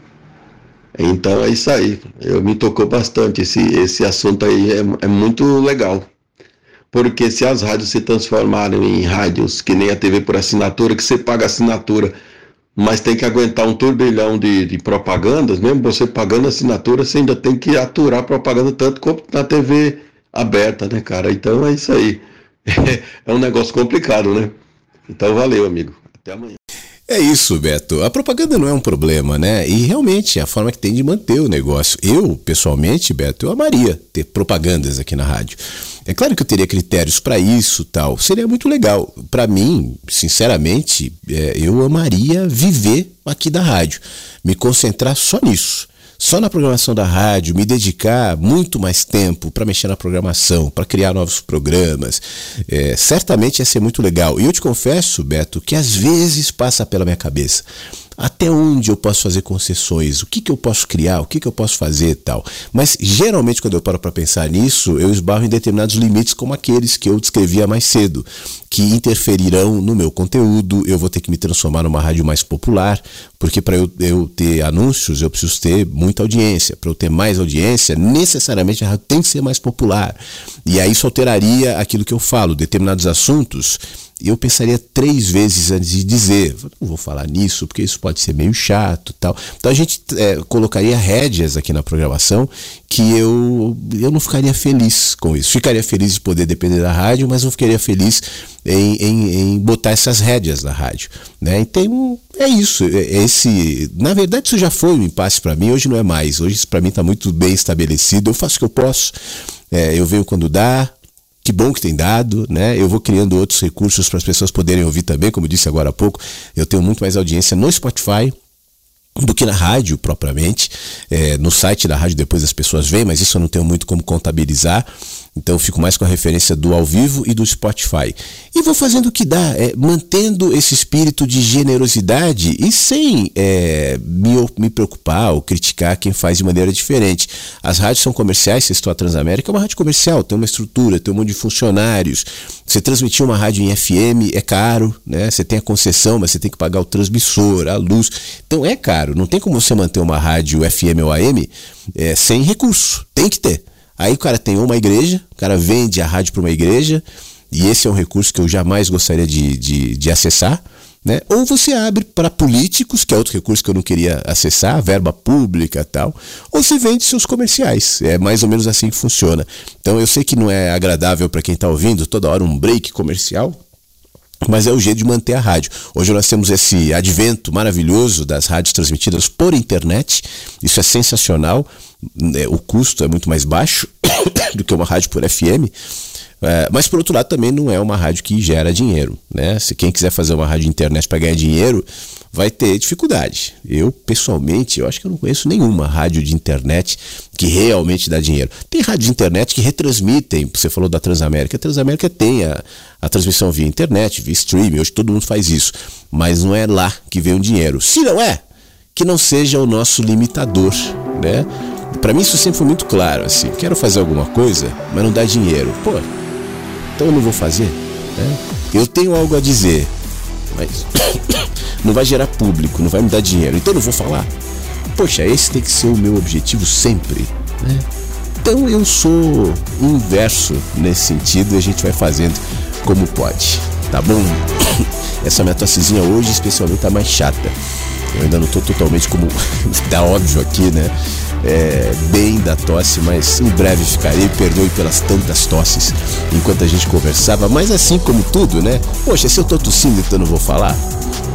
Então é isso aí. Eu me tocou bastante. Esse, esse assunto aí é, é muito legal. Porque se as rádios se transformarem em rádios que nem a TV por assinatura, que você paga assinatura, mas tem que aguentar um turbilhão de, de propagandas, mesmo você pagando assinatura, você ainda tem que aturar propaganda tanto quanto na TV aberta, né, cara? Então é isso aí. É um negócio complicado, né? Então valeu, amigo. Até amanhã. É isso, Beto. A propaganda não é um problema, né? E realmente é a forma que tem de manter o negócio. Eu, pessoalmente, Beto, eu amaria ter propagandas aqui na rádio. É claro que eu teria critérios para isso, tal. Seria muito legal. Para mim, sinceramente, é, eu amaria viver aqui da rádio, me concentrar só nisso só na programação da rádio, me dedicar muito mais tempo para mexer na programação, para criar novos programas, é, certamente ia ser muito legal. E eu te confesso, Beto, que às vezes passa pela minha cabeça. Até onde eu posso fazer concessões, o que, que eu posso criar, o que, que eu posso fazer e tal. Mas geralmente, quando eu paro para pensar nisso, eu esbarro em determinados limites, como aqueles que eu descrevia mais cedo, que interferirão no meu conteúdo, eu vou ter que me transformar numa rádio mais popular, porque para eu, eu ter anúncios eu preciso ter muita audiência. Para eu ter mais audiência, necessariamente a rádio tem que ser mais popular. E aí isso alteraria aquilo que eu falo, determinados assuntos eu pensaria três vezes antes de dizer. Não vou falar nisso, porque isso pode ser meio chato tal. Então a gente é, colocaria rédeas aqui na programação que eu, eu não ficaria feliz com isso. Ficaria feliz de poder depender da rádio, mas não ficaria feliz em, em, em botar essas rédeas na rádio. Né? Então é isso. É, é esse, na verdade, isso já foi um impasse para mim, hoje não é mais. Hoje para mim está muito bem estabelecido. Eu faço o que eu posso. É, eu venho quando dá, que bom que tem dado, né? Eu vou criando outros recursos para as pessoas poderem ouvir também, como disse agora há pouco. Eu tenho muito mais audiência no Spotify, do que na rádio propriamente. É, no site da rádio depois as pessoas veem, mas isso eu não tenho muito como contabilizar. Então fico mais com a referência do ao vivo e do Spotify. E vou fazendo o que dá, é, mantendo esse espírito de generosidade e sem é, me, me preocupar ou criticar quem faz de maneira diferente. As rádios são comerciais, se estou a Transamérica, é uma rádio comercial, tem uma estrutura, tem um monte de funcionários. Você transmitir uma rádio em FM é caro, né? Você tem a concessão, mas você tem que pagar o transmissor, a luz. Então é caro. Não tem como você manter uma rádio FM ou AM é, sem recurso. Tem que ter. Aí cara tem uma igreja, o cara vende a rádio para uma igreja, e esse é um recurso que eu jamais gostaria de, de, de acessar. Né? Ou você abre para políticos, que é outro recurso que eu não queria acessar, verba pública tal, ou você vende seus comerciais. É mais ou menos assim que funciona. Então eu sei que não é agradável para quem está ouvindo toda hora um break comercial, mas é o jeito de manter a rádio. Hoje nós temos esse advento maravilhoso das rádios transmitidas por internet. Isso é sensacional. É, o custo é muito mais baixo do que uma rádio por FM. É, mas por outro lado também não é uma rádio que gera dinheiro, né? Se quem quiser fazer uma rádio internet para ganhar dinheiro, vai ter dificuldade. Eu pessoalmente, eu acho que eu não conheço nenhuma rádio de internet que realmente dá dinheiro. Tem rádios de internet que retransmitem, você falou da Transamérica, a Transamérica tem a, a transmissão via internet, via streaming, hoje todo mundo faz isso, mas não é lá que vem o dinheiro. Se não é, que não seja o nosso limitador, né? Para mim isso sempre foi muito claro, assim, quero fazer alguma coisa, mas não dá dinheiro. Pô, então eu não vou fazer. Né? Eu tenho algo a dizer, mas não vai gerar público, não vai me dar dinheiro, então eu não vou falar. Poxa, esse tem que ser o meu objetivo sempre. Né? Então eu sou inverso nesse sentido e a gente vai fazendo como pode, tá bom? Essa minha tossezinha hoje especialmente tá mais chata. Eu ainda não tô totalmente como dá óbvio aqui, né? É, bem da tosse, mas em breve ficarei. Perdoe pelas tantas tosses enquanto a gente conversava. Mas assim como tudo, né? Poxa, se eu tô tossindo, então não vou falar.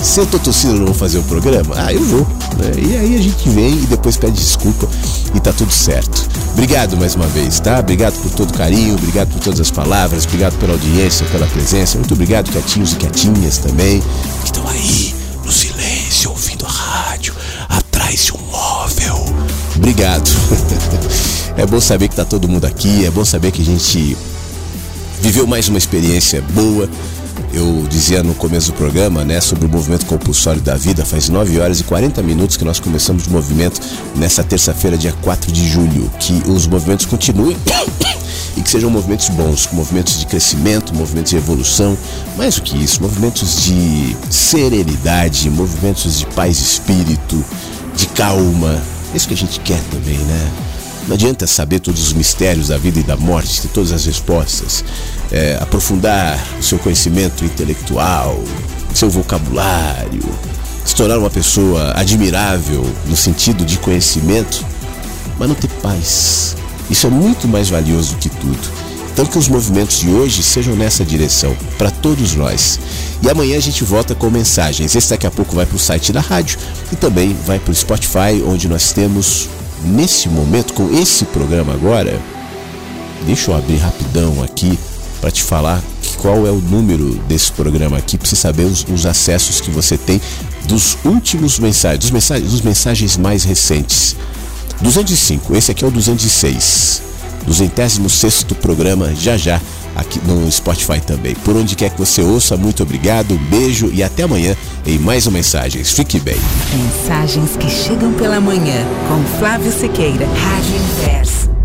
Se eu tô tossindo, não vou fazer o programa? Ah, eu vou. Né? E aí a gente vem e depois pede desculpa e tá tudo certo. Obrigado mais uma vez, tá? Obrigado por todo o carinho, obrigado por todas as palavras, obrigado pela audiência, pela presença. Muito obrigado, quietinhos e quietinhas também, que estão aí no silêncio, ouvindo a rádio, atrás de um móvel. Obrigado. é bom saber que tá todo mundo aqui, é bom saber que a gente viveu mais uma experiência boa. Eu dizia no começo do programa, né, sobre o movimento compulsório da vida, faz 9 horas e 40 minutos que nós começamos o movimento nessa terça-feira, dia 4 de julho. Que os movimentos continuem e que sejam movimentos bons, movimentos de crescimento, movimentos de evolução, mais do que isso, movimentos de serenidade, movimentos de paz de espírito, de calma. É isso que a gente quer também, né? Não adianta saber todos os mistérios da vida e da morte, ter todas as respostas, é, aprofundar o seu conhecimento intelectual, seu vocabulário, se tornar uma pessoa admirável no sentido de conhecimento, mas não ter paz, isso é muito mais valioso que tudo. Então que os movimentos de hoje sejam nessa direção, para todos nós. E amanhã a gente volta com mensagens. Esse daqui a pouco vai para o site da rádio e também vai para o Spotify, onde nós temos, nesse momento, com esse programa agora. Deixa eu abrir rapidão aqui para te falar qual é o número desse programa aqui, para você saber os, os, acessos que você tem dos últimos mensagens, dos mensagens, dos mensagens mais recentes. 205, esse aqui é o 206. 206 programa, já já aqui no Spotify também. Por onde quer que você ouça, muito obrigado, um beijo e até amanhã em mais um Mensagens. Fique bem. Mensagens que chegam pela manhã com Flávio Sequeira, Rádio Inverso.